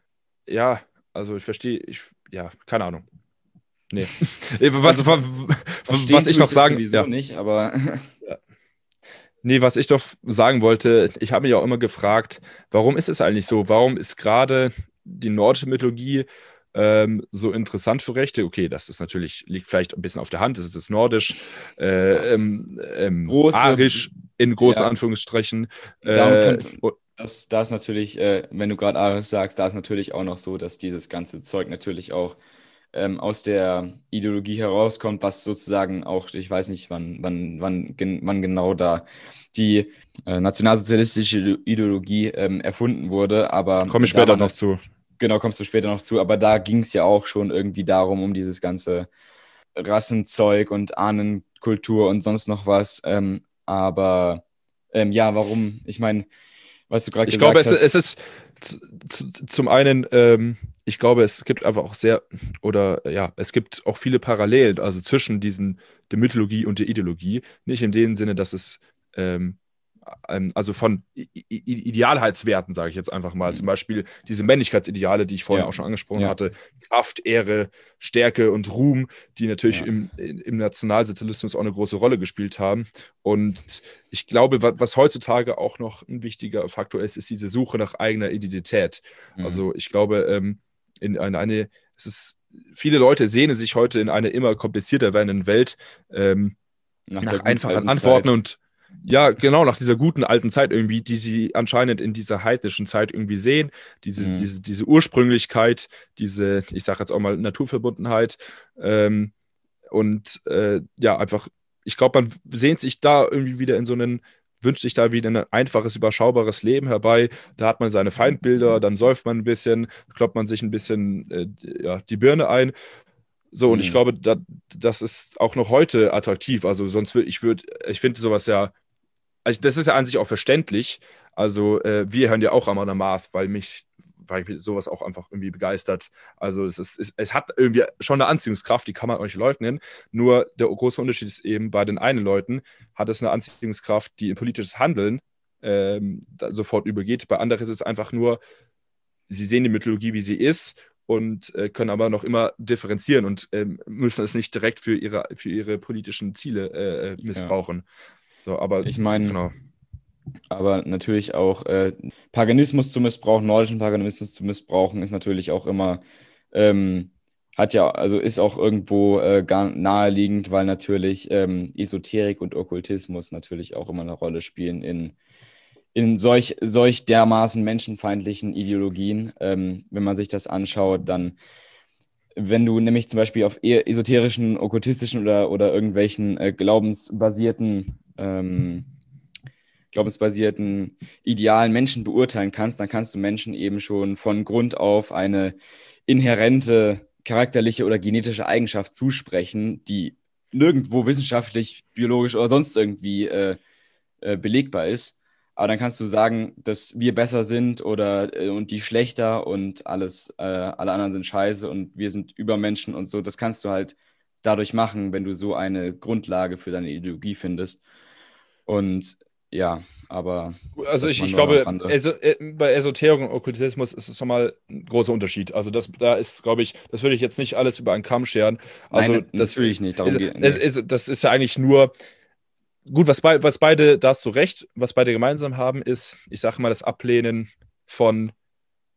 ja, also ich verstehe, ich, ja, keine Ahnung. Nee. <laughs> was, also, was, was ich noch sagen, ja. nicht, aber. <laughs> Nee, was ich doch sagen wollte, ich habe mich auch immer gefragt, warum ist es eigentlich so? Warum ist gerade die nordische Mythologie ähm, so interessant für Rechte? Okay, das ist natürlich, liegt vielleicht ein bisschen auf der Hand, das ist Nordisch, äh, ähm, ähm, Große, Arisch in großen ja. Anführungsstrichen. Äh, das, da ist natürlich, äh, wenn du gerade Arisch sagst, da ist natürlich auch noch so, dass dieses ganze Zeug natürlich auch ähm, aus der Ideologie herauskommt, was sozusagen auch, ich weiß nicht, wann, wann, wann, gen, wann genau da die äh, nationalsozialistische Ideologie ähm, erfunden wurde, aber. Komme ich später noch zu. Genau, kommst du später noch zu, aber da ging es ja auch schon irgendwie darum, um dieses ganze Rassenzeug und Ahnenkultur und sonst noch was. Ähm, aber ähm, ja, warum? Ich meine, was du gerade gesagt glaube, hast. Ich glaube, es ist zum einen, ähm, ich glaube, es gibt einfach auch sehr, oder ja, es gibt auch viele Parallelen, also zwischen diesen, der Mythologie und der Ideologie. Nicht in dem Sinne, dass es ähm, also von Idealheitswerten, sage ich jetzt einfach mal. Zum Beispiel diese Männlichkeitsideale, die ich vorhin ja. auch schon angesprochen ja. hatte. Kraft, Ehre, Stärke und Ruhm, die natürlich ja. im, im Nationalsozialismus auch eine große Rolle gespielt haben. Und ich glaube, was heutzutage auch noch ein wichtiger Faktor ist, ist diese Suche nach eigener Identität. Mhm. Also ich glaube, ähm, in eine, eine, es ist, viele Leute sehnen sich heute in einer immer komplizierter werdenden Welt ähm, nach, nach einfachen Antworten und ja, genau, nach dieser guten alten Zeit irgendwie, die sie anscheinend in dieser heidnischen Zeit irgendwie sehen, diese, mhm. diese, diese Ursprünglichkeit, diese, ich sage jetzt auch mal Naturverbundenheit ähm, und äh, ja, einfach, ich glaube, man sehnt sich da irgendwie wieder in so einen, wünscht sich da wieder ein einfaches, überschaubares Leben herbei. Da hat man seine Feindbilder, dann säuft man ein bisschen, kloppt man sich ein bisschen äh, ja, die Birne ein so, und mhm. ich glaube, da, das ist auch noch heute attraktiv. Also, sonst würde ich würde, ich finde sowas ja, also das ist ja an sich auch verständlich. Also, äh, wir hören ja auch Amanda Marth, weil mich, weil mich sowas auch einfach irgendwie begeistert. Also, es, ist, es, es hat irgendwie schon eine Anziehungskraft, die kann man euch leugnen. Nur der große Unterschied ist eben, bei den einen Leuten hat es eine Anziehungskraft, die in politisches Handeln ähm, sofort übergeht. Bei anderen ist es einfach nur, sie sehen die Mythologie, wie sie ist und äh, können aber noch immer differenzieren und äh, müssen es nicht direkt für ihre, für ihre politischen Ziele äh, äh missbrauchen. Ja. So, aber ich meine, genau. aber natürlich auch äh, Paganismus zu missbrauchen, nordischen Paganismus zu missbrauchen, ist natürlich auch immer, ähm, hat ja, also ist auch irgendwo äh, gar naheliegend, weil natürlich ähm, Esoterik und Okkultismus natürlich auch immer eine Rolle spielen in in solch, solch dermaßen menschenfeindlichen Ideologien. Ähm, wenn man sich das anschaut, dann, wenn du nämlich zum Beispiel auf esoterischen, okkultistischen oder, oder irgendwelchen äh, glaubensbasierten, ähm, glaubensbasierten idealen Menschen beurteilen kannst, dann kannst du Menschen eben schon von Grund auf eine inhärente charakterliche oder genetische Eigenschaft zusprechen, die nirgendwo wissenschaftlich, biologisch oder sonst irgendwie äh, äh, belegbar ist. Aber dann kannst du sagen, dass wir besser sind oder äh, und die schlechter und alles, äh, alle anderen sind scheiße und wir sind Übermenschen und so. Das kannst du halt dadurch machen, wenn du so eine Grundlage für deine Ideologie findest. Und ja, aber. Also ich, ich glaube, eso, äh, bei Esoterik und Okkultismus ist es schon mal ein großer Unterschied. Also das, da ist, glaube ich, das würde ich jetzt nicht alles über einen Kamm scheren. Also Nein, das will ich nicht. Darum ist, geht, nee. ist, das ist ja eigentlich nur gut, was, be was beide, da hast du recht, was beide gemeinsam haben, ist, ich sage mal, das Ablehnen von,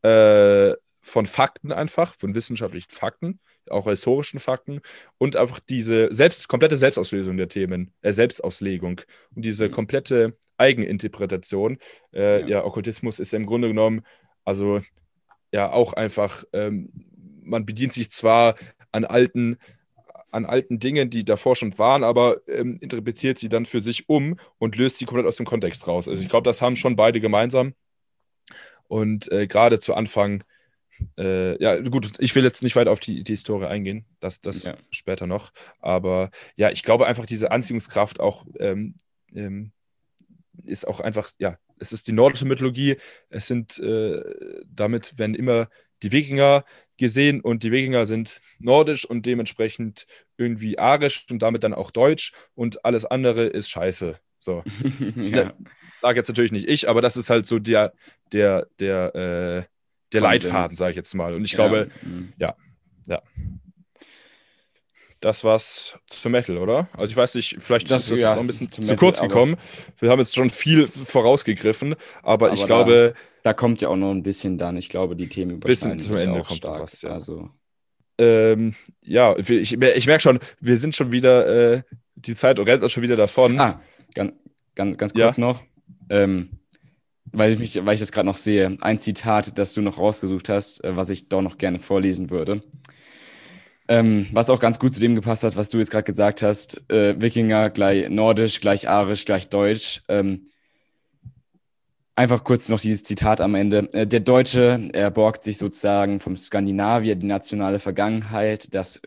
äh, von Fakten einfach, von wissenschaftlichen Fakten, auch historischen Fakten und einfach diese selbst, komplette Selbstauslösung der Themen, äh, Selbstauslegung und diese mhm. komplette Eigeninterpretation. Äh, ja. ja. Okkultismus ist ja im Grunde genommen, also ja, auch einfach, ähm, man bedient sich zwar an alten an alten Dingen, die davor schon waren, aber ähm, interpretiert sie dann für sich um und löst sie komplett aus dem Kontext raus. Also ich glaube, das haben schon beide gemeinsam. Und äh, gerade zu Anfang, äh, ja, gut, ich will jetzt nicht weiter auf die, die Historie eingehen, das, das ja. später noch. Aber ja, ich glaube einfach, diese Anziehungskraft auch ähm, ähm, ist auch einfach, ja, es ist die nordische Mythologie. Es sind äh, damit, wenn immer die Wikinger gesehen und die Wikinger sind nordisch und dementsprechend irgendwie arisch und damit dann auch deutsch und alles andere ist scheiße. So. <laughs> ja. Sag jetzt natürlich nicht ich, aber das ist halt so der, der, der, äh, der Leitfaden, sage ich jetzt mal. Und ich ja. glaube, mhm. ja, ja. Das war's zu Metal, oder? Also ich weiß nicht, vielleicht das, ist das ja, noch ein bisschen zu, zu kurz gekommen. Wir haben jetzt schon viel vorausgegriffen, aber, aber ich glaube, da kommt ja auch noch ein bisschen dann. Ich glaube, die Themen überschneiden sich zum Ende auch kommt stark. Was, ja. Also. Ähm, ja, ich, ich merke schon, wir sind schon wieder, äh, die Zeit rennt uns schon wieder davon. Ah, ganz, ganz, ganz kurz ja. noch. Ähm, weil ich, mich, weil ich das gerade noch sehe, ein Zitat, das du noch rausgesucht hast, äh, was ich doch noch gerne vorlesen würde. Ähm, was auch ganz gut zu dem gepasst hat, was du jetzt gerade gesagt hast. Äh, Wikinger gleich Nordisch, gleich Arisch, gleich Deutsch. Ähm, Einfach kurz noch dieses Zitat am Ende. Äh, der Deutsche, er borgt sich sozusagen vom Skandinavier die nationale Vergangenheit das,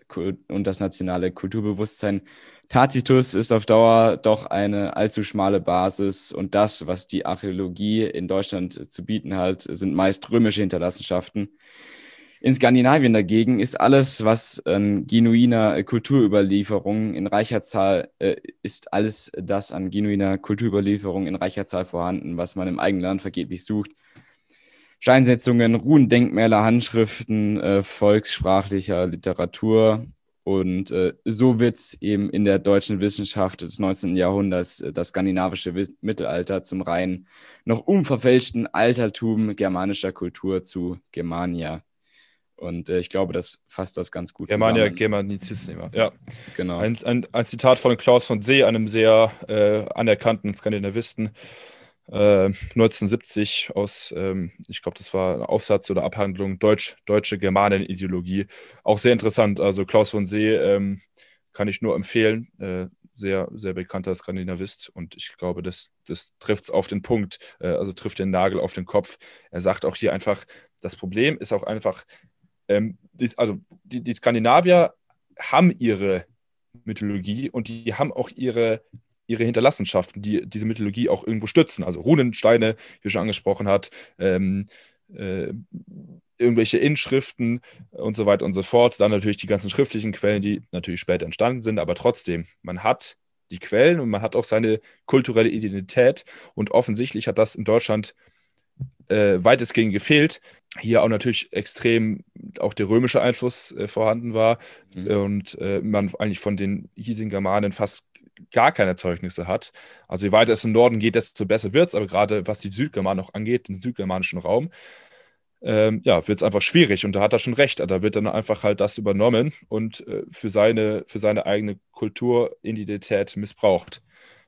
und das nationale Kulturbewusstsein. Tacitus ist auf Dauer doch eine allzu schmale Basis und das, was die Archäologie in Deutschland zu bieten hat, sind meist römische Hinterlassenschaften. In Skandinavien dagegen ist alles, was an genuiner Kulturüberlieferung in reicher Zahl äh, ist, alles das an genuiner Kulturüberlieferung in reicher Zahl vorhanden, was man im eigenen Land vergeblich sucht. Steinsetzungen, Ruhendenkmäler, Handschriften, äh, volkssprachlicher Literatur. Und äh, so wird eben in der deutschen Wissenschaft des 19. Jahrhunderts äh, das skandinavische Mittelalter zum rein noch unverfälschten Altertum germanischer Kultur zu Germania. Und äh, ich glaube, das fasst das ganz gut Germania, zusammen. Germanizismus, ja. Genau. Ein, ein, ein, Zitat von Klaus von See, einem sehr äh, anerkannten Skandinavisten, äh, 1970 aus, ähm, ich glaube, das war ein Aufsatz oder Abhandlung Deutsch, Deutsche Germanenideologie. Auch sehr interessant. Also Klaus von See ähm, kann ich nur empfehlen. Äh, sehr, sehr bekannter Skandinavist und ich glaube, das, das trifft es auf den Punkt, äh, also trifft den Nagel auf den Kopf. Er sagt auch hier einfach, das Problem ist auch einfach, ähm, die, also die, die Skandinavier haben ihre Mythologie und die haben auch ihre, ihre Hinterlassenschaften, die diese Mythologie auch irgendwo stützen. Also Runensteine, wie schon angesprochen hat, ähm, äh, irgendwelche Inschriften und so weiter und so fort. Dann natürlich die ganzen schriftlichen Quellen, die natürlich später entstanden sind, aber trotzdem, man hat die Quellen und man hat auch seine kulturelle Identität und offensichtlich hat das in Deutschland äh, weitestgehend gefehlt hier auch natürlich extrem auch der römische Einfluss äh, vorhanden war mhm. und äh, man eigentlich von den hiesigen Germanen fast gar keine Zeugnisse hat. Also je weiter es im Norden geht, desto besser wird es, aber gerade was die Südgermanen noch angeht, den südgermanischen Raum, ähm, ja, wird es einfach schwierig und da hat er schon recht. Da wird dann einfach halt das übernommen und äh, für, seine, für seine eigene Kulturidentität missbraucht.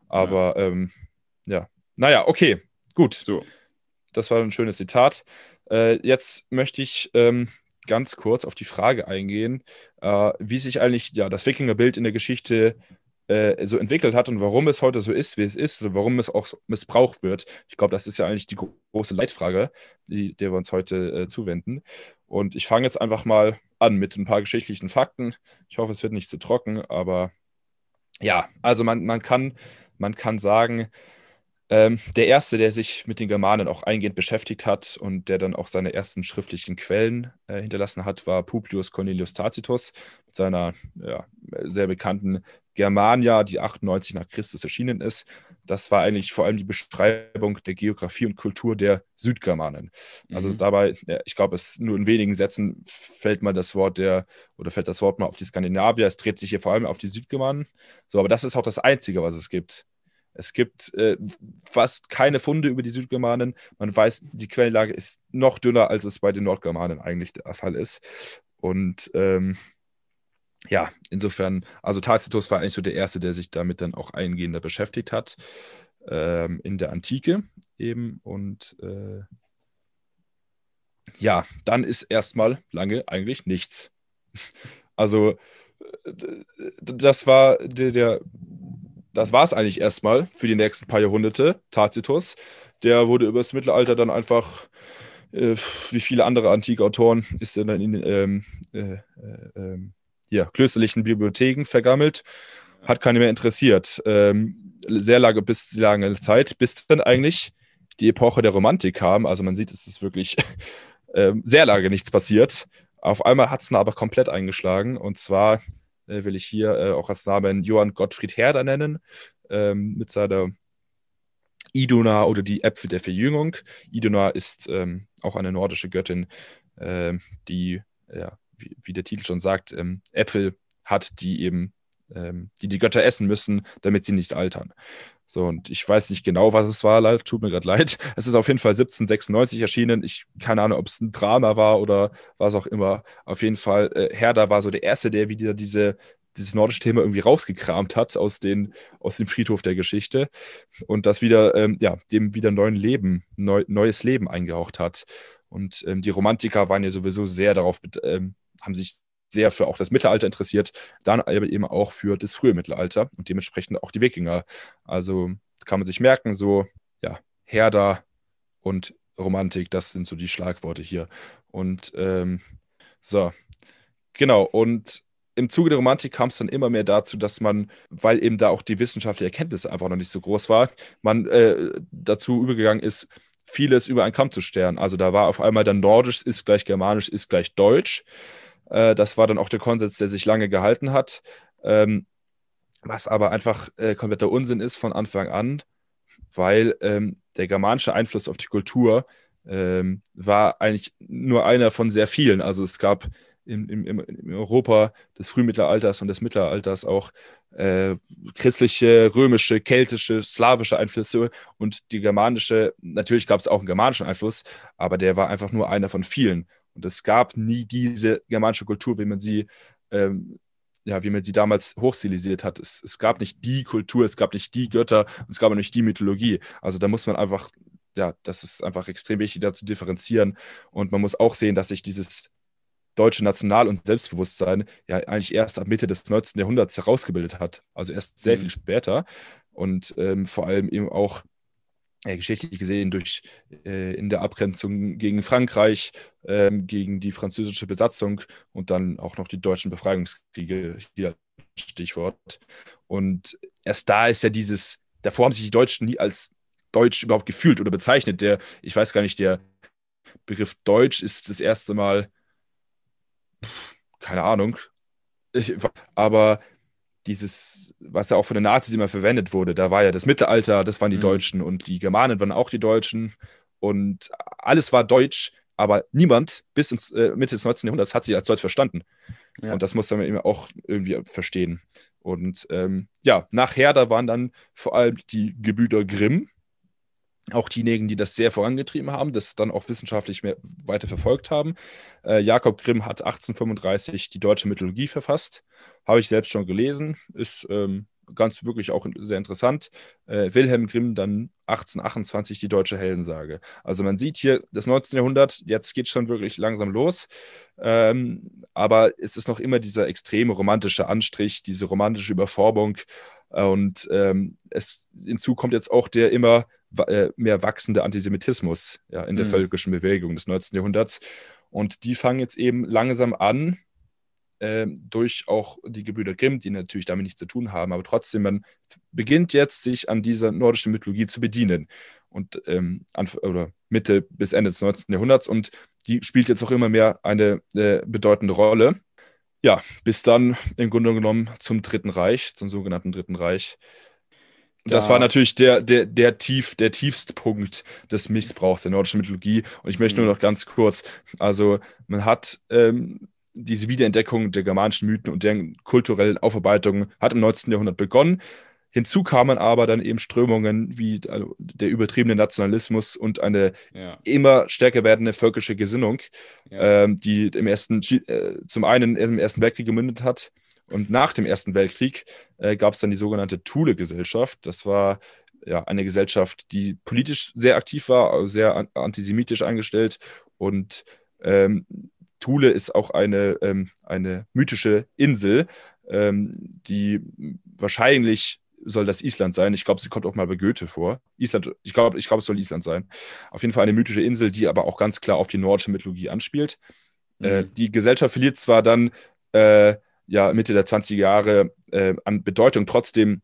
Aber ja, ähm, ja. naja, okay, gut. So. Das war ein schönes Zitat. Äh, jetzt möchte ich ähm, ganz kurz auf die Frage eingehen, äh, wie sich eigentlich ja, das Wikingerbild in der Geschichte äh, so entwickelt hat und warum es heute so ist, wie es ist, oder warum es auch missbraucht wird. Ich glaube, das ist ja eigentlich die große Leitfrage, die, der wir uns heute äh, zuwenden. Und ich fange jetzt einfach mal an mit ein paar geschichtlichen Fakten. Ich hoffe, es wird nicht zu trocken, aber ja, also man, man, kann, man kann sagen, ähm, der erste, der sich mit den Germanen auch eingehend beschäftigt hat und der dann auch seine ersten schriftlichen Quellen äh, hinterlassen hat, war Publius Cornelius Tacitus mit seiner ja, sehr bekannten Germania, die 98 nach Christus erschienen ist. Das war eigentlich vor allem die Beschreibung der Geografie und Kultur der Südgermanen. Also mhm. dabei, ja, ich glaube, es nur in wenigen Sätzen fällt mal das Wort der oder fällt das Wort mal auf die Skandinavier. Es dreht sich hier vor allem auf die Südgermanen. So, aber das ist auch das Einzige, was es gibt. Es gibt äh, fast keine Funde über die Südgermanen. Man weiß, die Quellenlage ist noch dünner, als es bei den Nordgermanen eigentlich der Fall ist. Und ähm, ja, insofern, also Tacitus war eigentlich so der Erste, der sich damit dann auch eingehender beschäftigt hat ähm, in der Antike eben. Und äh, ja, dann ist erstmal lange eigentlich nichts. <laughs> Also äh, das war der, der das war es eigentlich erstmal für die nächsten paar Jahrhunderte. Tacitus, der wurde über das Mittelalter dann einfach, äh, wie viele andere antike Autoren, ist er dann in ähm, äh, äh, ja, klösterlichen Bibliotheken vergammelt, hat keine mehr interessiert. Ähm, sehr lange, bis lange Zeit, bis dann eigentlich die Epoche der Romantik kam. Also man sieht, es ist wirklich <laughs> ähm, sehr lange nichts passiert. Auf einmal hat es aber komplett eingeschlagen und zwar äh, will ich hier äh, auch als Namen Johann Gottfried Herder nennen, ähm, mit seiner Iduna oder die Äpfel der Verjüngung. Iduna ist ähm, auch eine nordische Göttin, ähm, die, ja, wie, wie, der Titel schon sagt, ähm, Äpfel hat, die eben, ähm, die die Götter essen müssen, damit sie nicht altern. So, und ich weiß nicht genau, was es war, tut mir gerade leid. <laughs> Es ist auf jeden Fall 1796 erschienen. Ich keine Ahnung, ob es ein Drama war oder was auch immer. Auf jeden Fall, äh, Herder war so der Erste, der wieder diese, dieses nordische Thema irgendwie rausgekramt hat aus, den, aus dem Friedhof der Geschichte und das wieder, ähm, ja, dem wieder neuen Leben, neu, neues Leben eingehaucht hat. Und ähm, die Romantiker waren ja sowieso sehr darauf, ähm, haben sich sehr für auch das Mittelalter interessiert, dann aber eben auch für das frühe Mittelalter und dementsprechend auch die Wikinger. Also kann man sich merken, so, ja, Herder, und Romantik, das sind so die Schlagworte hier. Und ähm, so, genau. Und im Zuge der Romantik kam es dann immer mehr dazu, dass man, weil eben da auch die wissenschaftliche Erkenntnis einfach noch nicht so groß war, man äh, dazu übergegangen ist, vieles über einen Kamm zu stellen. Also da war auf einmal dann Nordisch ist gleich Germanisch ist gleich Deutsch. Äh, das war dann auch der Konsens, der sich lange gehalten hat. Ähm, was aber einfach äh, kompletter Unsinn ist von Anfang an, weil ähm, der germanische Einfluss auf die Kultur ähm, war eigentlich nur einer von sehr vielen. Also es gab im, im, im Europa des Frühmittelalters und des Mittelalters auch äh, christliche, römische, keltische, slawische Einflüsse und die germanische, natürlich gab es auch einen germanischen Einfluss, aber der war einfach nur einer von vielen. Und es gab nie diese germanische Kultur, wie man sie ähm, ja, wie man sie damals hochstilisiert hat. Es, es gab nicht die Kultur, es gab nicht die Götter, es gab auch nicht die Mythologie. Also da muss man einfach, ja, das ist einfach extrem wichtig, da zu differenzieren. Und man muss auch sehen, dass sich dieses deutsche National- und Selbstbewusstsein ja eigentlich erst ab Mitte des 19. Jahrhunderts herausgebildet hat. Also erst sehr mhm. viel später. Und ähm, vor allem eben auch äh, geschichtlich gesehen durch äh, in der Abgrenzung gegen Frankreich, äh, gegen die französische Besatzung und dann auch noch die deutschen Befreiungskriege, hier Stichwort. Und erst da ist ja dieses, davor haben sich die Deutschen nie als Deutsch überhaupt gefühlt oder bezeichnet. Der, ich weiß gar nicht, der Begriff Deutsch ist das erste Mal, keine Ahnung, ich, aber dieses, was ja auch von den Nazis immer verwendet wurde, da war ja das Mittelalter, das waren die mhm. Deutschen und die Germanen waren auch die Deutschen und alles war deutsch, aber niemand bis ins äh, Mitte des 19. Jahrhunderts hat sich als Deutsch verstanden. Ja. Und das muss man eben auch irgendwie verstehen. Und ähm, ja, nachher, da waren dann vor allem die Gebrüder Grimm, auch diejenigen, die das sehr vorangetrieben haben, das dann auch wissenschaftlich mehr weiter verfolgt haben. Äh, Jakob Grimm hat 1835 die deutsche Mythologie verfasst. Habe ich selbst schon gelesen. Ist ähm, ganz wirklich auch sehr interessant. Äh, Wilhelm Grimm dann 1828 die deutsche Heldensage. Also man sieht hier das 19. Jahrhundert, jetzt geht schon wirklich langsam los. Ähm, aber es ist noch immer dieser extreme romantische Anstrich, diese romantische Überformung. Und ähm, es, hinzu kommt jetzt auch der immer äh, mehr wachsende Antisemitismus ja, in der mhm. völkischen Bewegung des 19. Jahrhunderts. Und die fangen jetzt eben langsam an, äh, durch auch die Gebrüder Grimm, die natürlich damit nichts zu tun haben, aber trotzdem, man beginnt jetzt, sich an dieser nordischen Mythologie zu bedienen. Und ähm, oder Mitte bis Ende des 19. Jahrhunderts und die spielt jetzt auch immer mehr eine äh, bedeutende Rolle. Ja, bis dann im Grunde genommen zum Dritten Reich, zum sogenannten Dritten Reich, das war natürlich der, der, der, tief, der tiefste Punkt des Missbrauchs der nordischen Mythologie. Und ich möchte mhm. nur noch ganz kurz, also man hat ähm, diese Wiederentdeckung der germanischen Mythen und deren kulturellen Aufarbeitung hat im 19. Jahrhundert begonnen. Hinzu kamen aber dann eben Strömungen wie also der übertriebene Nationalismus und eine ja. immer stärker werdende völkische Gesinnung, ja. ähm, die im ersten, äh, zum einen im Ersten Weltkrieg gemündet hat und nach dem Ersten Weltkrieg äh, gab es dann die sogenannte Thule-Gesellschaft. Das war ja eine Gesellschaft, die politisch sehr aktiv war, also sehr antisemitisch eingestellt. Und ähm, Thule ist auch eine, ähm, eine mythische Insel, ähm, die wahrscheinlich soll das Island sein. Ich glaube, sie kommt auch mal bei Goethe vor. Island, ich glaube, ich glaube, es soll Island sein. Auf jeden Fall eine mythische Insel, die aber auch ganz klar auf die nordische Mythologie anspielt. Äh, mhm. Äh, die Gesellschaft verliert zwar dann äh, ja Mitte der 20er Jahre äh, an Bedeutung. Trotzdem,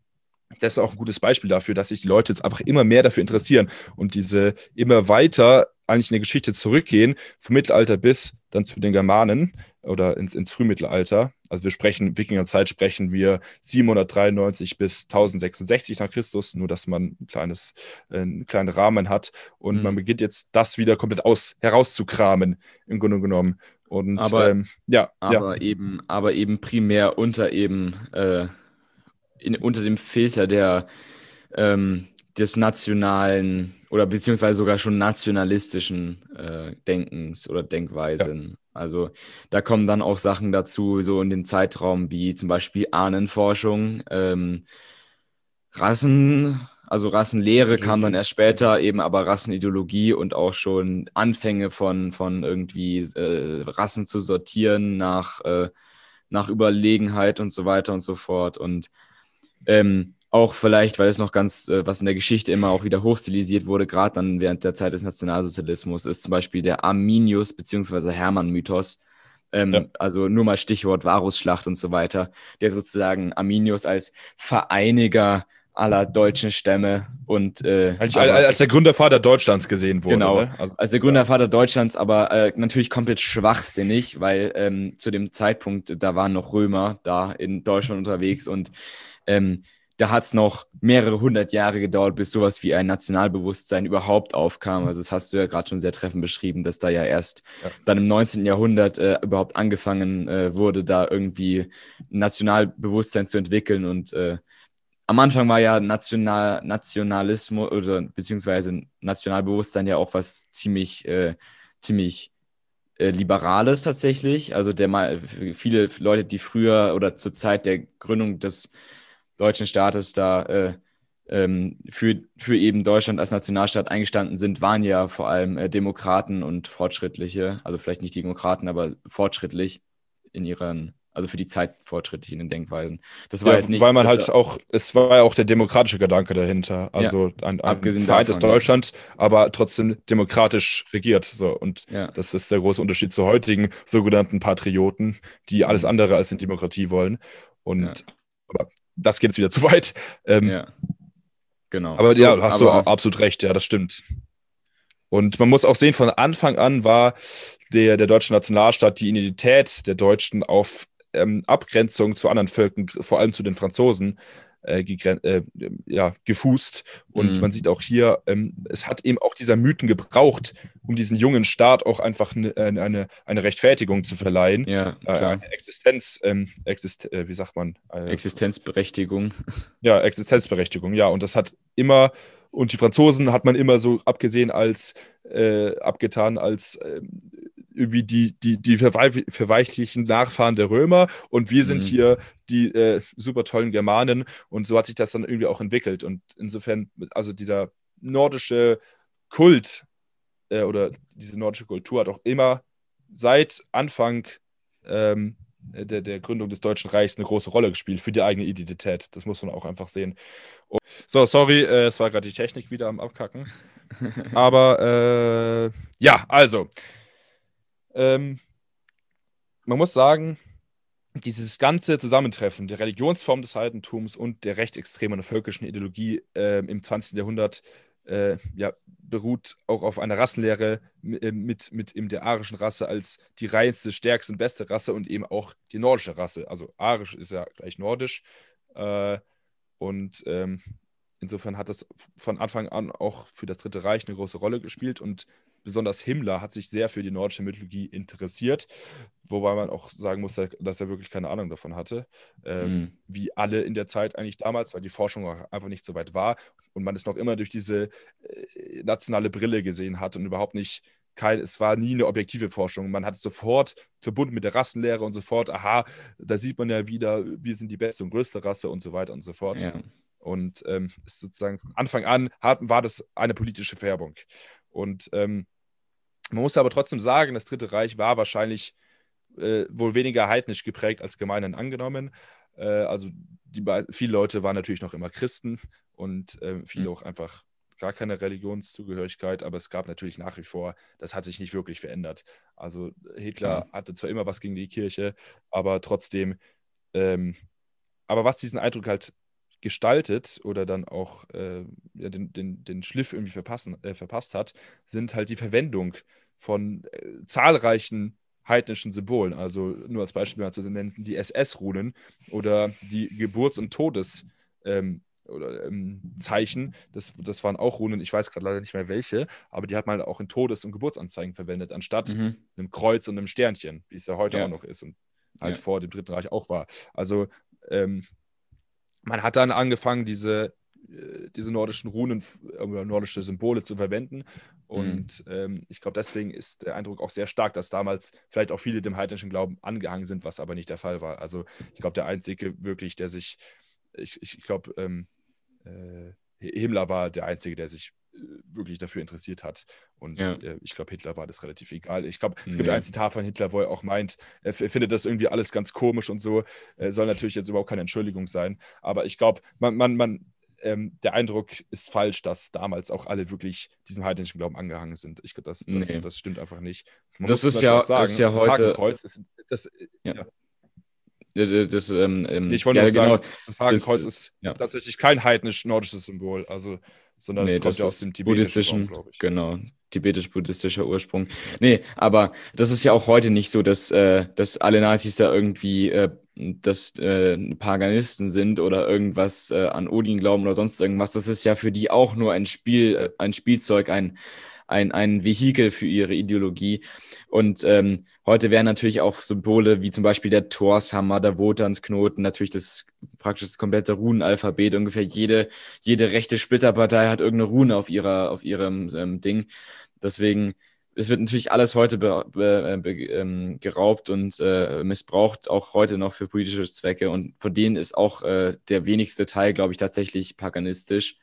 das ist auch ein gutes Beispiel dafür, dass sich die Leute jetzt einfach immer mehr dafür interessieren und diese immer weiter eigentlich in der Geschichte zurückgehen, vom Mittelalter bis dann zu den Germanen oder ins, ins Frühmittelalter. Also wir sprechen, Wikingerzeit sprechen wir 793 bis 1066 nach Christus, nur dass man ein kleines, äh, einen kleinen Rahmen hat und mhm. man beginnt jetzt das wieder komplett aus, herauszukramen, im Grunde genommen. Und aber, ähm, ja, aber ja. eben, aber eben primär unter eben äh, in, unter dem Filter der ähm, des nationalen oder beziehungsweise sogar schon nationalistischen äh, Denkens oder Denkweisen. Ja. Also da kommen dann auch Sachen dazu, so in den Zeitraum wie zum Beispiel Ahnenforschung, ähm, Rassen, also Rassenlehre kam dann erst später, eben aber Rassenideologie und auch schon Anfänge von, von irgendwie äh, Rassen zu sortieren nach, äh, nach Überlegenheit und so weiter und so fort. Und ähm, auch vielleicht, weil es noch ganz, äh, was in der Geschichte immer auch wieder hochstilisiert wurde, gerade dann während der Zeit des Nationalsozialismus, ist zum Beispiel der Arminius- bzw. Hermann-Mythos. Ähm, ja. Also nur mal Stichwort Varusschlacht und so weiter, der sozusagen Arminius als Vereiniger aller deutschen Stämme und äh, als, als, der Gründervater Deutschlands gesehen wurde. Genau, ne? also, als der Gründervater. Deutschlands, aber äh, natürlich komplett schwachsinnig, weil ähm, zu dem Zeitpunkt, da waren noch Römer da in Deutschland unterwegs und ähm, da hat es noch mehrere hundert Jahre gedauert, bis sowas wie ein Nationalbewusstsein überhaupt aufkam. Also das hast du ja gerade schon sehr treffend beschrieben, dass da ja erst ja. dann im 19. Jahrhundert äh, überhaupt angefangen äh, wurde, da irgendwie Nationalbewusstsein zu entwickeln und äh, am Anfang war ja National, Nationalismus oder beziehungsweise Nationalbewusstsein ja auch was ziemlich, äh, ziemlich äh, Liberales tatsächlich. Also der mal viele Leute, die früher oder zur Zeit der Gründung des deutschen Staates da äh, ähm, für, für eben Deutschland als Nationalstaat eingestanden sind, waren ja vor allem äh, Demokraten und Fortschrittliche, also vielleicht nicht Demokraten, aber fortschrittlich in ihren also für die Zeit fortschrittlich in den Denkweisen. Das war ja, halt nicht. Weil man halt auch, es war ja auch der demokratische Gedanke dahinter. Also ja, ein, ein vereintes Deutschland, aber trotzdem demokratisch regiert. So. Und ja. das ist der große Unterschied zu heutigen sogenannten Patrioten, die alles andere als in Demokratie wollen. Und das geht jetzt wieder <laughs> zu weit. Ähm, ja. Genau. Aber ja, hast aber, du absolut recht, ja, das stimmt. Und man muss auch sehen, von Anfang an war der, der deutsche Nationalstaat die Identität der Deutschen auf ähm, Abgrenzung zu anderen Völkern, vor allem zu den Franzosen, äh, äh, ja, gefußt. Und mhm. man sieht auch hier, ähm, es hat eben auch dieser Mythen gebraucht, um diesen jungen Staat auch einfach ne, eine, eine Rechtfertigung zu verleihen. Ja, äh, klar. Äh, Existenz, ähm, exist äh, wie sagt man? Existenzberechtigung. <laughs> Ja, Existenzberechtigung, ja. Und das hat immer und die Franzosen hat man immer so abgesehen als, äh, abgetan als äh, irgendwie die, die, die verweichlichen Nachfahren der Römer und wir sind mhm. hier die äh, super tollen Germanen und so hat sich das dann irgendwie auch entwickelt und insofern, also dieser nordische Kult äh, oder diese nordische Kultur hat auch immer seit Anfang ähm, der, der Gründung des Deutschen Reichs eine große Rolle gespielt für die eigene Identität. Das muss man auch einfach sehen. Und so, sorry, äh, es war gerade die Technik wieder am Abkacken. <laughs> Aber äh, ja, also ähm, man muss sagen, dieses ganze Zusammentreffen der Religionsform des Heidentums und der rechtsextremen und völkischen Ideologie äh, im 20. Jahrhundert äh, ja, beruht auch auf einer Rassenlehre äh, mit, mit eben der arischen Rasse als die reinste, stärkste und beste Rasse und eben auch die nordische Rasse. Also arisch ist ja gleich nordisch. Äh, und ähm, insofern hat das von Anfang an auch für das Dritte Reich eine große Rolle gespielt und besonders Himmler hat sich sehr für die nordische Mythologie interessiert, wobei man auch sagen muss, dass er wirklich keine Ahnung davon hatte, ähm, mhm. wie alle in der Zeit eigentlich damals, weil die Forschung auch einfach nicht so weit war und man es noch immer durch diese äh, nationale Brille gesehen hat und überhaupt nicht kein, es war nie eine objektive Forschung. Man hat es sofort verbunden mit der Rassenlehre und sofort, aha, da sieht man ja wieder, wir sind die beste und größte Rasse und so weiter und so fort. Ja. Und ähm, sozusagen von Anfang an hat, war das eine politische Färbung. Und ähm, man muss aber trotzdem sagen, das Dritte Reich war wahrscheinlich äh, wohl weniger heidnisch geprägt als gemeinhin angenommen. Äh, also die, viele Leute waren natürlich noch immer Christen und äh, viele mhm. auch einfach gar keine Religionszugehörigkeit, aber es gab natürlich nach wie vor, das hat sich nicht wirklich verändert. Also Hitler mhm. hatte zwar immer was gegen die Kirche, aber trotzdem, ähm, aber was diesen Eindruck halt gestaltet oder dann auch äh, den, den, den Schliff irgendwie verpassen, äh, verpasst hat, sind halt die Verwendung von äh, zahlreichen heidnischen Symbolen. Also nur als Beispiel mal zu nennen, die SS-Runen oder die Geburts- und Todes- ähm, oder ähm, Zeichen. Das, das waren auch Runen, ich weiß gerade leider nicht mehr welche, aber die hat man auch in Todes- und Geburtsanzeigen verwendet, anstatt mhm. einem Kreuz und einem Sternchen, wie es ja heute ja. auch noch ist und halt ja. vor dem Dritten Reich auch war. Also ähm, man hat dann angefangen, diese, äh, diese nordischen Runen oder nordische Symbole zu verwenden. Und mhm. ähm, ich glaube, deswegen ist der Eindruck auch sehr stark, dass damals vielleicht auch viele dem heidnischen Glauben angehangen sind, was aber nicht der Fall war. Also ich glaube, der Einzige wirklich, der sich, ich, ich glaube, ähm, äh, Himmler war der Einzige, der sich wirklich dafür interessiert hat. Und ja. äh, ich glaube, Hitler war das relativ egal. Ich glaube, es gibt ja. ein Zitat von Hitler, wo er auch meint, er findet das irgendwie alles ganz komisch und so. Äh, soll natürlich jetzt überhaupt keine Entschuldigung sein. Aber ich glaube, man, man, man, ähm, der Eindruck ist falsch, dass damals auch alle wirklich diesem heidnischen Glauben angehangen sind. Ich, das, das, nee. das stimmt einfach nicht. Man das ist ja, sagen, ist ja heute. Das, das, ja. ja. Das, ähm, ähm, ich wollte ja, nur sagen, genau, das Hakenkreuz ist ja. tatsächlich kein heidnisch-nordisches Symbol, also, sondern nee, es kommt ja aus dem tibetischen, ich. Genau, tibetisch-buddhistischer Ursprung. Nee, aber das ist ja auch heute nicht so, dass, äh, dass alle Nazis da irgendwie äh, dass äh, Paganisten sind oder irgendwas äh, an Odin glauben oder sonst irgendwas. Das ist ja für die auch nur ein Spiel, äh, ein Spielzeug, ein, ein, ein Vehikel für ihre Ideologie. Und ähm, heute wären natürlich auch Symbole wie zum Beispiel der Torshammer, der Wotansknoten, natürlich das praktisch das komplette Runenalphabet. Ungefähr jede, jede rechte Splitterpartei hat irgendeine Rune auf, ihrer, auf ihrem ähm, Ding. Deswegen es wird natürlich alles heute be, be, be, ähm, geraubt und äh, missbraucht, auch heute noch für politische Zwecke. Und von denen ist auch äh, der wenigste Teil, glaube ich, tatsächlich paganistisch.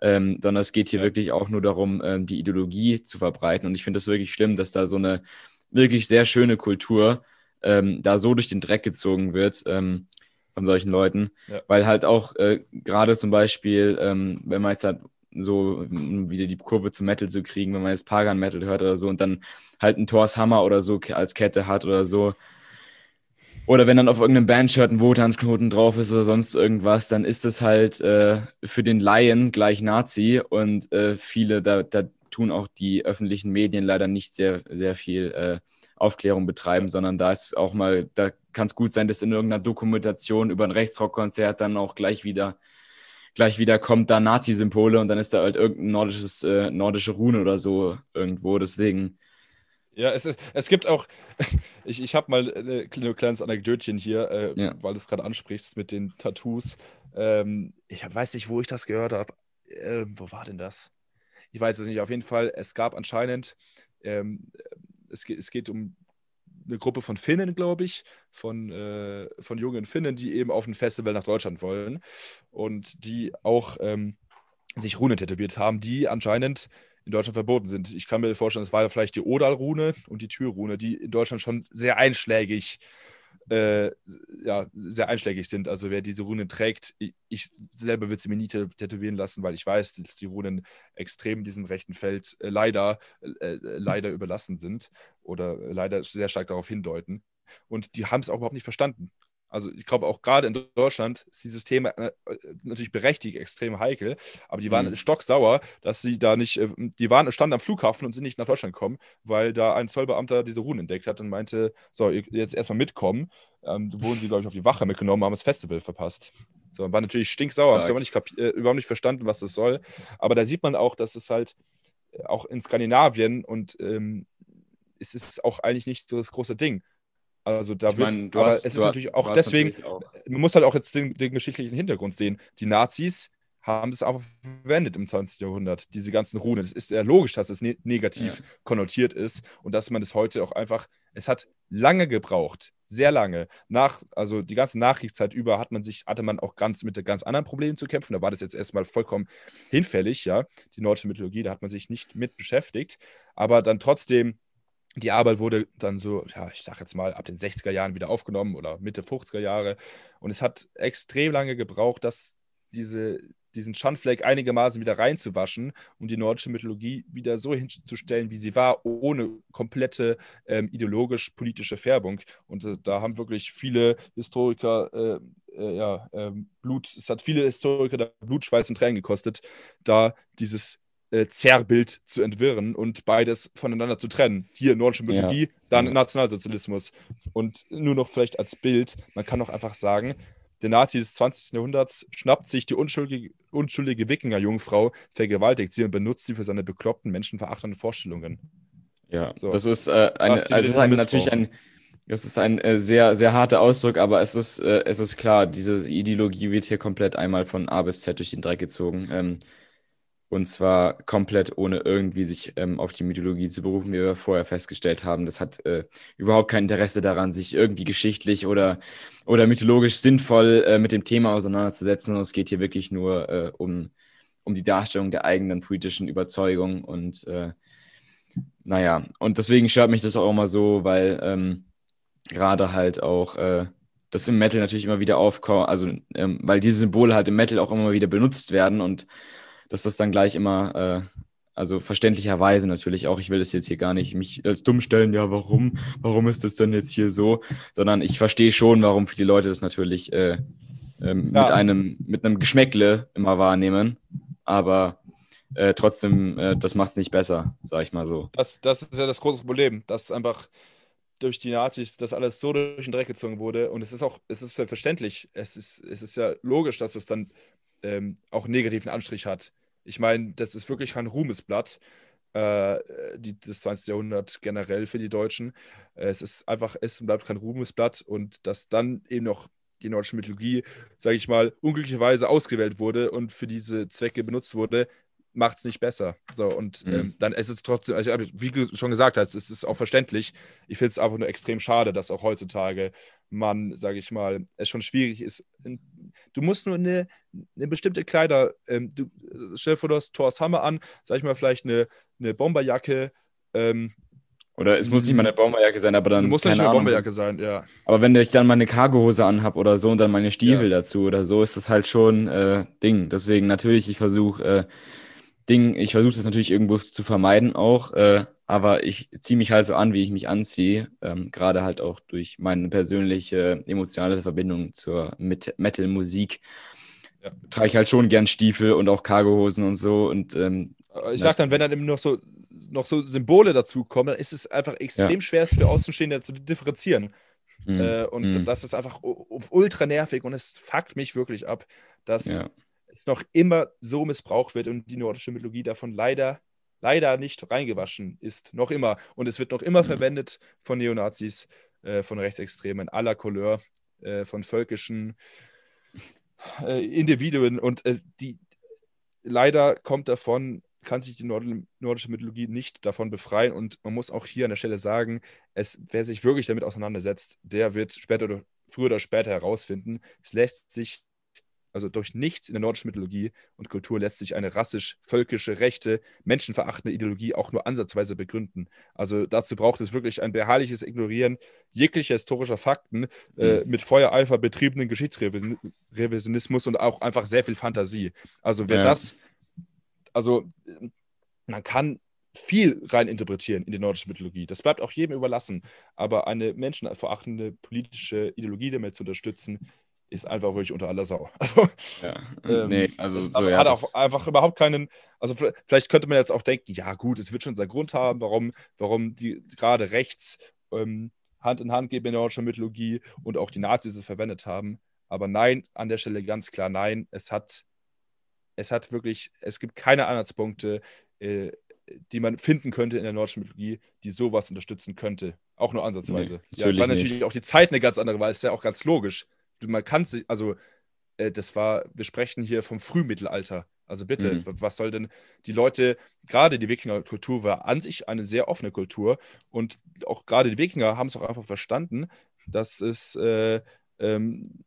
Ähm, sondern es geht hier ja. wirklich auch nur darum, ähm, die Ideologie zu verbreiten. Und ich finde das wirklich schlimm, dass da so eine wirklich sehr schöne Kultur ähm, da so durch den Dreck gezogen wird ähm, von solchen Leuten. Ja. Weil halt auch äh, gerade zum Beispiel, ähm, wenn man jetzt halt so wieder die Kurve zum Metal zu kriegen, wenn man jetzt Pagan Metal hört oder so und dann halt einen Thors Hammer oder so als Kette hat oder so. Oder wenn dann auf irgendeinem Bandshirt ein Wotansknoten drauf ist oder sonst irgendwas, dann ist es halt äh, für den Laien gleich Nazi und äh, viele, da, da tun auch die öffentlichen Medien leider nicht sehr, sehr viel äh, Aufklärung betreiben, sondern da ist auch mal, da kann es gut sein, dass in irgendeiner Dokumentation über ein Rechtsrockkonzert dann auch gleich wieder gleich wieder kommt da Nazi-Symbole und dann ist da halt irgendein nordisches, äh, nordische Rune oder so irgendwo. Deswegen. Ja, es, ist, es gibt auch, <laughs> ich, ich habe mal ein kleines Anekdötchen hier, äh, ja. weil du es gerade ansprichst mit den Tattoos. Ähm, ich weiß nicht, wo ich das gehört habe. Äh, wo war denn das? Ich weiß es nicht. Auf jeden Fall, es gab anscheinend, ähm, es, geht, es geht um eine Gruppe von Finnen, glaube ich, von, äh, von jungen Finnen, die eben auf ein Festival nach Deutschland wollen und die auch ähm, sich Runen tätowiert haben, die anscheinend in Deutschland verboten sind. Ich kann mir vorstellen, es war ja vielleicht die Odal-Rune und die Tür-Rune, die in Deutschland schon sehr einschlägig äh, ja, sehr einschlägig sind. Also wer diese Runen trägt, ich, ich selber würde sie mir nie tätowieren lassen, weil ich weiß, dass die Runen extrem diesem rechten Feld äh, leider, äh, leider überlassen sind oder leider sehr stark darauf hindeuten. Und die haben es auch überhaupt nicht verstanden. Also ich glaube auch gerade in Deutschland ist dieses Thema äh, natürlich berechtigt extrem heikel, aber die waren mhm. stocksauer, dass sie da nicht, äh, die waren standen am Flughafen und sind nicht nach Deutschland gekommen, weil da ein Zollbeamter diese Runen entdeckt hat und meinte, so, jetzt erstmal mitkommen. Ähm, wurden sie, glaube ich, auf die Wache mitgenommen, haben das Festival verpasst. So, war natürlich stinksauer, haben sie aber nicht äh, überhaupt nicht verstanden, was das soll. Aber da sieht man auch, dass es halt äh, auch in Skandinavien und ähm, es ist auch eigentlich nicht so das große Ding. Also da ich wird, mein, aber hast, es ist natürlich auch deswegen, natürlich auch. man muss halt auch jetzt den, den, geschichtlichen Hintergrund sehen. Die Nazis haben es auch verwendet im 20. Jahrhundert, diese ganzen Runen. Es ist sehr logisch, dass es ne negativ ja. konnotiert ist und dass man es heute auch einfach, es hat lange gebraucht, sehr lange. Nach, also die ganze Nachkriegszeit über hat man sich, hatte man auch ganz mit ganz anderen Problemen zu kämpfen. Da war das jetzt erstmal vollkommen hinfällig, ja. Die nordische Mythologie, da hat man sich nicht mit beschäftigt. Aber dann trotzdem die Arbeit wurde dann so, ja, ich sag jetzt mal, ab den 60er Jahren wieder aufgenommen oder Mitte 50er Jahre. Und es hat extrem lange gebraucht, dass diese, diesen Schandfleck einigermaßen wieder reinzuwaschen und die nordische Mythologie wieder so hinzustellen, wie sie war, ohne komplette ähm, ideologisch-politische Färbung. Und äh, da haben wirklich viele Historiker äh, äh, ja, ähm, Blut, es hat viele Historiker da Blut, Schweiß und Tränen gekostet, da dieses äh, Zerrbild zu entwirren und beides voneinander zu trennen. Hier nordische Mythologie, ja. dann ja. Nationalsozialismus. Und nur noch vielleicht als Bild, man kann auch einfach sagen, der Nazi des 20. Jahrhunderts schnappt sich die unschuldige, unschuldige Wikinger-Jungfrau, vergewaltigt sie und benutzt sie für seine bekloppten, menschenverachtenden Vorstellungen. Ja, so. das ist, äh, eine, also das ist ein, natürlich ein, das ist ein äh, sehr, sehr harter Ausdruck, aber es ist, äh, es ist klar, diese Ideologie wird hier komplett einmal von A bis Z durch den Dreck gezogen. Ähm, und zwar komplett ohne irgendwie sich ähm, auf die Mythologie zu berufen, wie wir vorher festgestellt haben. Das hat äh, überhaupt kein Interesse daran, sich irgendwie geschichtlich oder, oder mythologisch sinnvoll äh, mit dem Thema auseinanderzusetzen. Und es geht hier wirklich nur äh, um, um die Darstellung der eigenen politischen Überzeugung und äh, naja, und deswegen stört mich das auch immer so, weil ähm, gerade halt auch äh, das im Metal natürlich immer wieder aufkommt, also ähm, weil diese Symbole halt im Metal auch immer wieder benutzt werden und dass das dann gleich immer, äh, also verständlicherweise natürlich auch, ich will das jetzt hier gar nicht mich als dumm stellen, ja, warum, warum ist das denn jetzt hier so, sondern ich verstehe schon, warum viele Leute das natürlich äh, ja. mit einem, mit einem Geschmäckle immer wahrnehmen, aber äh, trotzdem, äh, das macht es nicht besser, sag ich mal so. Das, das ist ja das große Problem, dass einfach durch die Nazis das alles so durch den Dreck gezogen wurde. Und es ist auch, es ist verständlich. Es ist, es ist ja logisch, dass es dann ähm, auch einen negativen Anstrich hat. Ich meine, das ist wirklich kein Ruhmesblatt, äh, die, das 20. Jahrhundert generell für die Deutschen. es ist einfach, es bleibt kein Ruhmesblatt und dass dann eben noch die nordische Mythologie, sage ich mal, unglücklicherweise ausgewählt wurde und für diese Zwecke benutzt wurde, macht es nicht besser. So, und mhm. ähm, dann ist es trotzdem, also, wie du schon gesagt hast, es ist auch verständlich. Ich finde es einfach nur extrem schade, dass auch heutzutage man, sage ich mal, es schon schwierig ist. Du musst nur eine, eine bestimmte Kleider, ähm, du, stell dir vor, du hast Thors Hammer an, sag ich mal, vielleicht eine, eine Bomberjacke, ähm, oder es muss nicht mal eine Bomberjacke sein, aber dann. Muss nicht eine Bomberjacke sein, ja. Aber wenn ich dann mal eine Cargohose anhab oder so und dann meine Stiefel ja. dazu oder so, ist das halt schon äh, Ding. Deswegen natürlich, ich versuche äh, Ding, ich versuche das natürlich irgendwo zu vermeiden auch, äh, aber ich ziehe mich halt so an, wie ich mich anziehe, ähm, gerade halt auch durch meine persönliche emotionale Verbindung zur Metal-Musik. Ja. Trage ich halt schon gern Stiefel und auch Cargohosen und so und ähm, ich sag dann, wenn dann eben noch so noch so Symbole dazu kommen, dann ist es einfach extrem ja. schwer für Außenstehende zu differenzieren. Mhm. Äh, und mhm. das ist einfach ultra nervig und es fuckt mich wirklich ab, dass ja. es noch immer so missbraucht wird und die nordische Mythologie davon leider, leider nicht reingewaschen ist. Noch immer. Und es wird noch immer mhm. verwendet von Neonazis, äh, von Rechtsextremen aller Couleur, äh, von völkischen äh, Individuen. Und äh, die leider kommt davon kann sich die nordische Mythologie nicht davon befreien. Und man muss auch hier an der Stelle sagen, es, wer sich wirklich damit auseinandersetzt, der wird später oder früher oder später herausfinden, es lässt sich, also durch nichts in der nordischen Mythologie und Kultur lässt sich eine rassisch, völkische, rechte, menschenverachtende Ideologie auch nur ansatzweise begründen. Also dazu braucht es wirklich ein beharrliches Ignorieren jeglicher historischer Fakten äh, mhm. mit Feuereifer betriebenen Geschichtsrevisionismus und auch einfach sehr viel Fantasie. Also wer ja. das also man kann viel rein interpretieren in die nordische Mythologie. Das bleibt auch jedem überlassen. Aber eine menschenverachtende politische Ideologie damit zu unterstützen, ist einfach wirklich unter aller Sau. <laughs> Also, ja, ähm, nee, also so, ja, hat auch einfach überhaupt keinen. Also vielleicht könnte man jetzt auch denken, ja gut, es wird schon seinen Grund haben, warum, warum die gerade rechts ähm, Hand in Hand gehen in der nordischen Mythologie und auch die Nazis es verwendet haben. Aber nein, an der Stelle ganz klar nein. Es hat es hat wirklich, es gibt keine Anhaltspunkte, äh, die man finden könnte in der nordischen Mythologie, die sowas unterstützen könnte. Auch nur ansatzweise. Nee, ja, weil natürlich nicht. auch die Zeit eine ganz andere war, ist ja auch ganz logisch. Man kann sich, also äh, das war, wir sprechen hier vom Frühmittelalter. Also bitte, mhm. was soll denn die Leute, gerade die Wikingerkultur war an sich eine sehr offene Kultur und auch gerade die Wikinger haben es auch einfach verstanden, dass es, äh, ähm,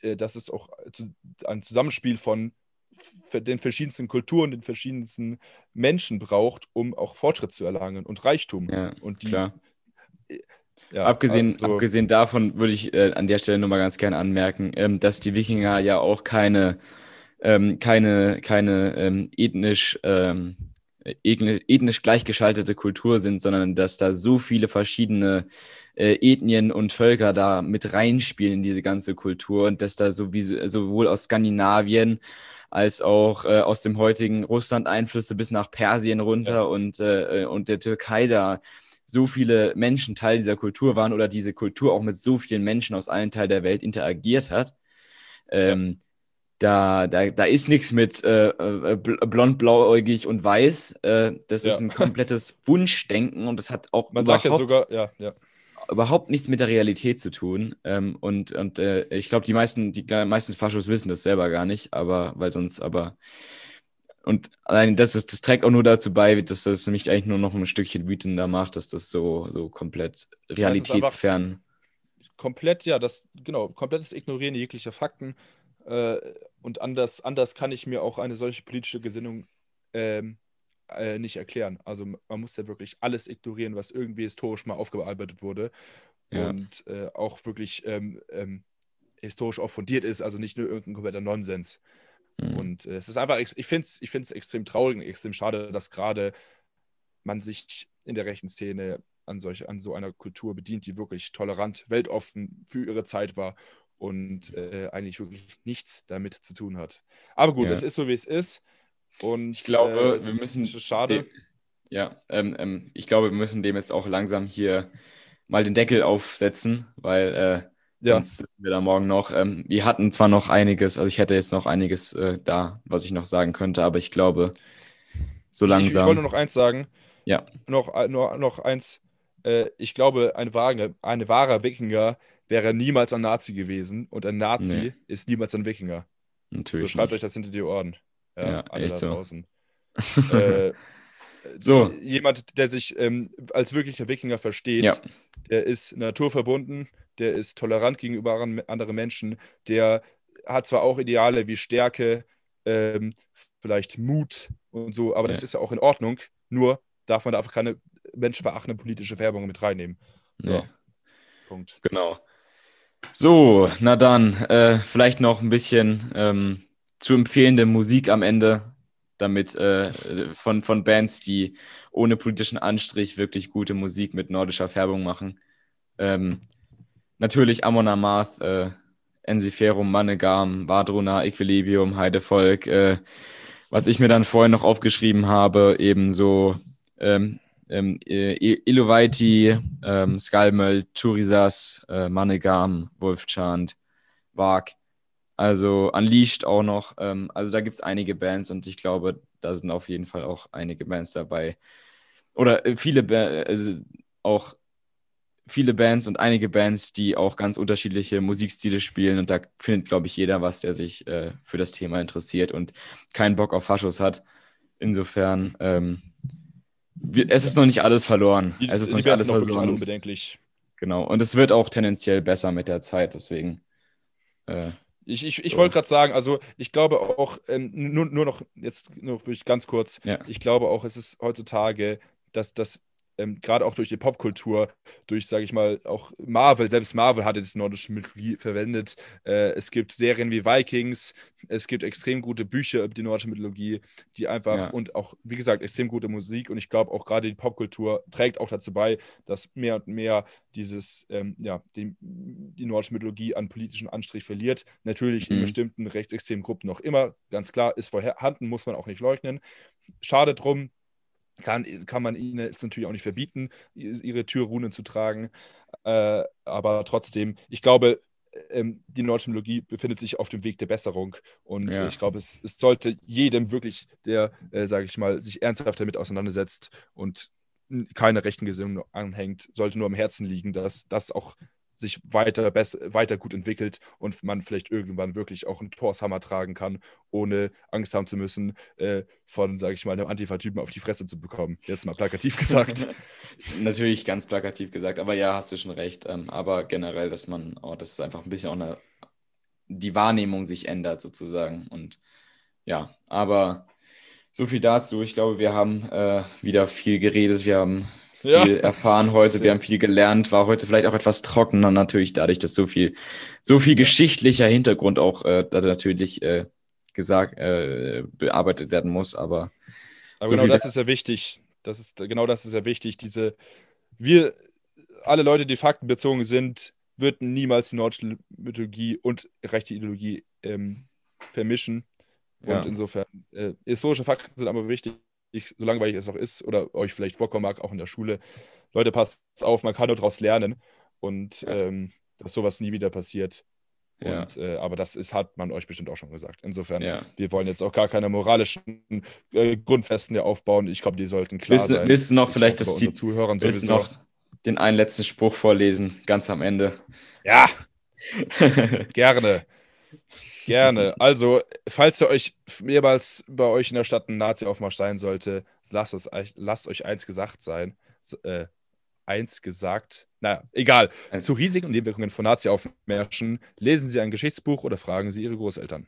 äh, dass es auch ein Zusammenspiel von den verschiedensten Kulturen, den verschiedensten Menschen braucht, um auch Fortschritt zu erlangen und Reichtum. Ja, und die, klar. Ja, abgesehen, also, abgesehen davon würde ich äh, an der Stelle nur mal ganz gerne anmerken, ähm, dass die Wikinger ja auch keine, ähm, keine, keine ähm, ethnisch, ähm, ethnisch gleichgeschaltete Kultur sind, sondern dass da so viele verschiedene äh, Ethnien und Völker da mit reinspielen in diese ganze Kultur und dass da sowieso, sowohl aus Skandinavien als auch äh, aus dem heutigen Russland Einflüsse bis nach Persien runter ja. und, äh, und der Türkei da so viele Menschen Teil dieser Kultur waren oder diese Kultur auch mit so vielen Menschen aus allen Teilen der Welt interagiert hat. Ähm, da, da, da ist nichts mit äh, äh blond, blauäugig und weiß. Äh, das ja. ist ein komplettes <laughs> Wunschdenken und das hat auch Man sagt ja sogar, ja, ja überhaupt nichts mit der Realität zu tun. Ähm, und und äh, ich glaube, die meisten, die meisten Faschos wissen das selber gar nicht, aber weil sonst aber. Und allein das, ist, das trägt auch nur dazu bei, dass das mich eigentlich nur noch ein Stückchen wütender macht, dass das so, so komplett realitätsfern. Komplett, ja, das, genau, komplettes Ignorieren jeglicher Fakten. Äh, und anders, anders kann ich mir auch eine solche politische Gesinnung ähm, äh, nicht erklären. Also man muss ja wirklich alles ignorieren, was irgendwie historisch mal aufgearbeitet wurde. Ja. Und äh, auch wirklich ähm, ähm, historisch auch fundiert ist, also nicht nur irgendein kompletter Nonsens. Mhm. Und äh, es ist einfach, ich finde es ich extrem traurig und extrem schade, dass gerade man sich in der rechten Szene an, solch, an so einer Kultur bedient, die wirklich tolerant, weltoffen für ihre Zeit war und äh, eigentlich wirklich nichts damit zu tun hat. Aber gut, es ist so, wie es ist. Und ich glaube, äh, wir müssen. Schade. Dem, ja, ähm, ähm, ich glaube, wir müssen dem jetzt auch langsam hier mal den Deckel aufsetzen, weil äh, ja. sonst sitzen wir da morgen noch. Ähm, wir hatten zwar noch einiges, also ich hätte jetzt noch einiges äh, da, was ich noch sagen könnte, aber ich glaube, so langsam. Ich, ich, ich wollte nur noch eins sagen. Ja. Noch, äh, noch, noch eins. Äh, ich glaube, ein, wahre, ein wahrer Wikinger wäre niemals ein Nazi gewesen und ein Nazi nee. ist niemals ein Wikinger. Natürlich. So schreibt nicht. euch das hinter die Ohren. Ja, ja alle da so. draußen. <laughs> äh, so. Jemand, der sich ähm, als wirklicher Wikinger versteht, ja. der ist naturverbunden, der ist tolerant gegenüber anderen Menschen, der hat zwar auch Ideale wie Stärke, ähm, vielleicht Mut und so, aber ja. das ist ja auch in Ordnung. Nur darf man da einfach keine menschenverachtende politische Färbung mit reinnehmen. So. Ja. Punkt. Genau. So, na dann, äh, vielleicht noch ein bisschen ähm, zu empfehlende Musik am Ende, damit äh, von, von Bands, die ohne politischen Anstrich wirklich gute Musik mit nordischer Färbung machen. Ähm, natürlich Amon Amarth, äh, Ensiferum, Manegam, Vadruna, Equilibrium, Heidevolk. Äh, was ich mir dann vorhin noch aufgeschrieben habe, ebenso ähm, ähm, Iluvaiti, ähm, Skalmöl, Turisas, äh, Manegam, Wolfchant, Wag. Also Unleashed auch noch. Ähm, also da gibt es einige Bands und ich glaube, da sind auf jeden Fall auch einige Bands dabei. Oder äh, viele, ba also auch viele Bands und einige Bands, die auch ganz unterschiedliche Musikstile spielen. Und da findet, glaube ich, jeder was, der sich äh, für das Thema interessiert und keinen Bock auf Faschos hat. Insofern, ähm, wir, es ist noch nicht alles verloren. Die, es ist noch nicht alles verloren. Unbedenklich. Genau. Und es wird auch tendenziell besser mit der Zeit. Deswegen. Äh, ich, ich, ich so. wollte gerade sagen, also ich glaube auch, ähm, nur, nur noch jetzt nur ganz kurz, ja. ich glaube auch, es ist heutzutage, dass das ähm, gerade auch durch die Popkultur, durch, sage ich mal, auch Marvel, selbst Marvel hat jetzt nordische Mythologie verwendet. Äh, es gibt Serien wie Vikings, es gibt extrem gute Bücher über die nordische Mythologie, die einfach ja. und auch, wie gesagt, extrem gute Musik. Und ich glaube auch gerade die Popkultur trägt auch dazu bei, dass mehr und mehr dieses, ähm, ja, die, die nordische Mythologie an politischen Anstrich verliert. Natürlich mhm. in bestimmten rechtsextremen Gruppen noch immer, ganz klar, ist vorhanden, muss man auch nicht leugnen. Schade drum, kann, kann man ihnen jetzt natürlich auch nicht verbieten, ihre Türrunen zu tragen. Äh, aber trotzdem, ich glaube, ähm, die Mythologie befindet sich auf dem Weg der Besserung. Und ja. ich glaube, es, es, sollte jedem wirklich, der, äh, sage ich mal, sich ernsthaft damit auseinandersetzt und keine rechten Gesinnung anhängt, sollte nur am Herzen liegen, dass das auch sich weiter, weiter gut entwickelt und man vielleicht irgendwann wirklich auch einen Torshammer tragen kann, ohne Angst haben zu müssen, äh, von, sage ich mal, einem Antifa-Typen auf die Fresse zu bekommen. Jetzt mal plakativ <laughs> gesagt. Natürlich ganz plakativ gesagt, aber ja, hast du schon recht. Ähm, aber generell, dass man, oh, das ist einfach ein bisschen auch eine, die Wahrnehmung sich ändert sozusagen. Und ja, aber so viel dazu. Ich glaube, wir haben äh, wieder viel geredet. Wir haben viel ja. erfahren heute, wir haben viel gelernt, war heute vielleicht auch etwas trockener natürlich dadurch, dass so viel, so viel geschichtlicher Hintergrund auch äh, natürlich äh, gesagt, äh, bearbeitet werden muss, aber. Aber so genau das ist ja wichtig. Das ist, genau das ist ja wichtig. Diese, wir, alle Leute, die faktenbezogen sind, würden niemals die nordische Mythologie und rechte Ideologie ähm, vermischen. Und ja. insofern, äh, historische Fakten sind aber wichtig ich, so langweilig es auch ist oder euch vielleicht vorkommen mag, auch in der Schule, Leute, passt auf, man kann nur daraus lernen und ja. ähm, dass sowas nie wieder passiert. Ja. Und, äh, aber das ist, hat man euch bestimmt auch schon gesagt. Insofern, ja. wir wollen jetzt auch gar keine moralischen äh, Grundfesten hier aufbauen. Ich glaube, die sollten klar willst, sein. Willst du noch ich vielleicht das die Zuhörern willst du noch den einen letzten Spruch vorlesen, ganz am Ende? Ja, <laughs> gerne. Gerne. Also, falls ihr euch mehrmals bei euch in der Stadt ein Nazi-Aufmarsch sein sollte, lasst, es, lasst euch eins gesagt sein. Äh, 1 gesagt. Naja, egal. Zu Risiken und Nebenwirkungen von Nazi-Aufmärschen lesen Sie ein Geschichtsbuch oder fragen Sie Ihre Großeltern.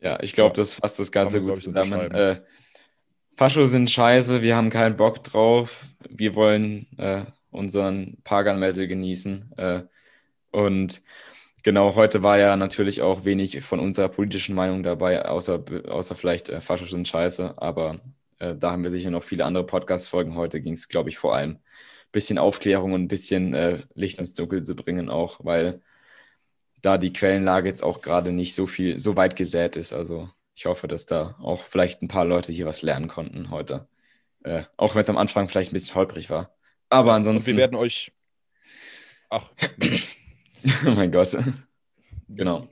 Ja, ich glaube, das fasst das Ganze gut zusammen. Äh, Fascho sind scheiße, wir haben keinen Bock drauf. Wir wollen äh, unseren Pagan Metal genießen. Äh, und genau, heute war ja natürlich auch wenig von unserer politischen Meinung dabei, außer, außer vielleicht äh, Fascho sind scheiße. Aber äh, da haben wir sicher noch viele andere Podcast-Folgen. Heute ging es, glaube ich, vor allem ein bisschen Aufklärung und ein bisschen äh, Licht ins Dunkel zu bringen, auch weil da die Quellenlage jetzt auch gerade nicht so viel, so weit gesät ist. Also ich hoffe, dass da auch vielleicht ein paar Leute hier was lernen konnten heute. Äh, auch wenn es am Anfang vielleicht ein bisschen holprig war. Aber ansonsten. Und wir werden euch. Ach, <clears throat> <laughs> oh mein Gott. Genau.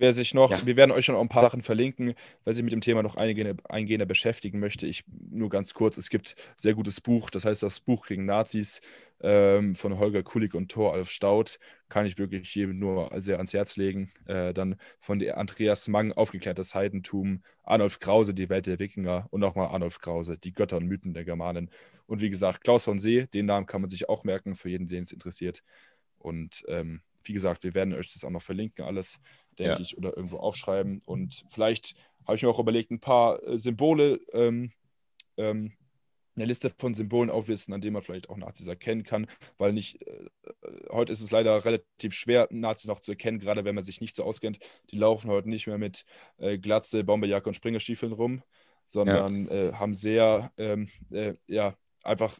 Wer sich noch, ja. wir werden euch schon auch ein paar Sachen verlinken, wer sich mit dem Thema noch eingehender, eingehender beschäftigen möchte. Ich nur ganz kurz, es gibt ein sehr gutes Buch, das heißt das Buch gegen Nazis ähm, von Holger Kulig und Thor Alf Staud. Kann ich wirklich jedem nur sehr ans Herz legen. Äh, dann von Andreas Mang, Aufgeklärtes Heidentum, Arnulf Krause, Die Welt der Wikinger und nochmal Arnulf Krause, Die Götter und Mythen der Germanen. Und wie gesagt, Klaus von See, den Namen kann man sich auch merken, für jeden, den es interessiert. Und ähm, wie gesagt, wir werden euch das auch noch verlinken, alles denke ja. ich, oder irgendwo aufschreiben. Und vielleicht habe ich mir auch überlegt, ein paar äh, Symbole, ähm, ähm, eine Liste von Symbolen auflisten, an denen man vielleicht auch Nazis erkennen kann, weil nicht, äh, äh, heute ist es leider relativ schwer, Nazis noch zu erkennen, gerade wenn man sich nicht so auskennt. Die laufen heute nicht mehr mit äh, Glatze, Bomberjacke und Springerstiefeln rum, sondern ja. äh, haben sehr, ähm, äh, ja, einfach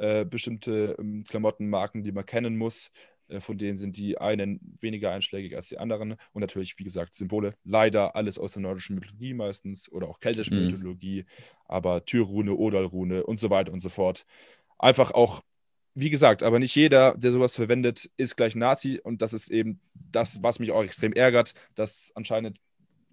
äh, bestimmte ähm, Klamottenmarken, die man kennen muss, äh, von denen sind die einen weniger einschlägig als die anderen. Und natürlich, wie gesagt, Symbole. Leider alles aus der nordischen Mythologie meistens oder auch keltischen mhm. Mythologie, aber Türrune, Odalrune und so weiter und so fort. Einfach auch, wie gesagt, aber nicht jeder, der sowas verwendet, ist gleich Nazi. Und das ist eben das, was mich auch extrem ärgert, dass anscheinend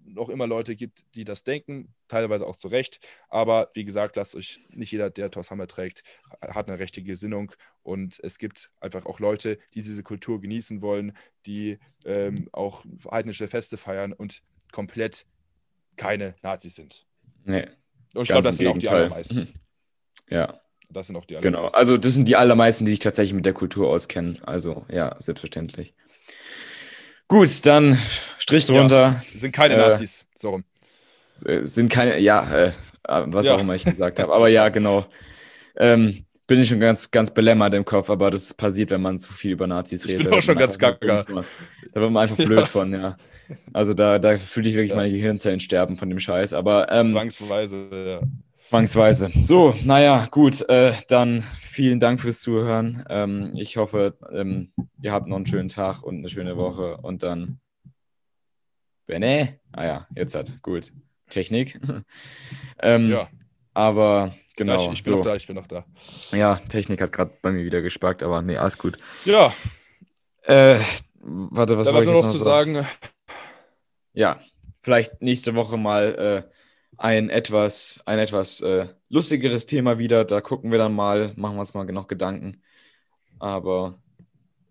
noch immer Leute gibt, die das denken, teilweise auch zu Recht. Aber wie gesagt, lasst euch nicht jeder, der Thors Hammer trägt, hat eine rechte Gesinnung. Und es gibt einfach auch Leute, die diese Kultur genießen wollen, die ähm, auch heidnische Feste feiern und komplett keine Nazis sind. Nee. Und ich glaube, das sind auch die allermeisten. Mhm. <laughs> Ja. Das sind auch die allermeisten. Genau, also das sind die allermeisten, die sich tatsächlich mit der Kultur auskennen. Also ja, selbstverständlich. Gut, dann Strich drunter. Ja, sind keine äh, Nazis, so rum. Sind keine, ja, äh, was ja. auch immer ich <laughs> gesagt habe. Aber ja, genau. Ähm, bin ich schon ganz, ganz belämmert im Kopf, aber das passiert, wenn man zu viel über Nazis redet. Ich bin auch schon ganz gaga. Da wird man einfach <laughs> blöd ja. von, ja. Also da, da fühle ich wirklich meine Gehirnzellen sterben von dem Scheiß. Aber ähm, zwangsweise, ja. Zwangsweise. So, naja, gut, äh, dann vielen Dank fürs Zuhören. Ähm, ich hoffe, ähm, ihr habt noch einen schönen Tag und eine schöne Woche und dann. Bene? Ah ja, jetzt hat. Gut. Technik. <laughs> ähm, ja. Aber genau. Ja, ich, ich bin so. noch da, ich bin noch da. Ja, Technik hat gerade bei mir wieder gespackt, aber nee, alles gut. Ja. Äh, warte, was da soll ich jetzt noch zu sagen? Ja, vielleicht nächste Woche mal. Äh, ein etwas, ein etwas äh, lustigeres Thema wieder. Da gucken wir dann mal, machen wir uns mal noch Gedanken. Aber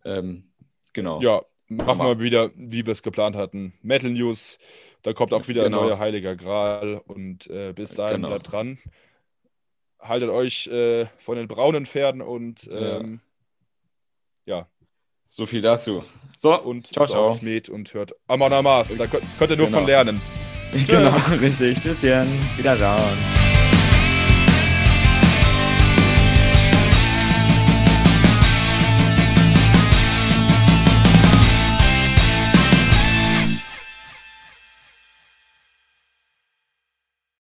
ähm, genau. Ja, machen wir wieder, wie wir es geplant hatten. Metal News. Da kommt auch wieder genau. ein neuer Heiliger Gral. Und äh, bis dahin genau. bleibt dran. Haltet euch äh, von den braunen Pferden und ähm, ja. ja. So viel dazu. So, und ciao, ciao. Med und hört Amon Amarth. Da könnt, könnt ihr nur genau. von lernen. Genau, <laughs> richtig. Tschüsschen. Wiederschauen.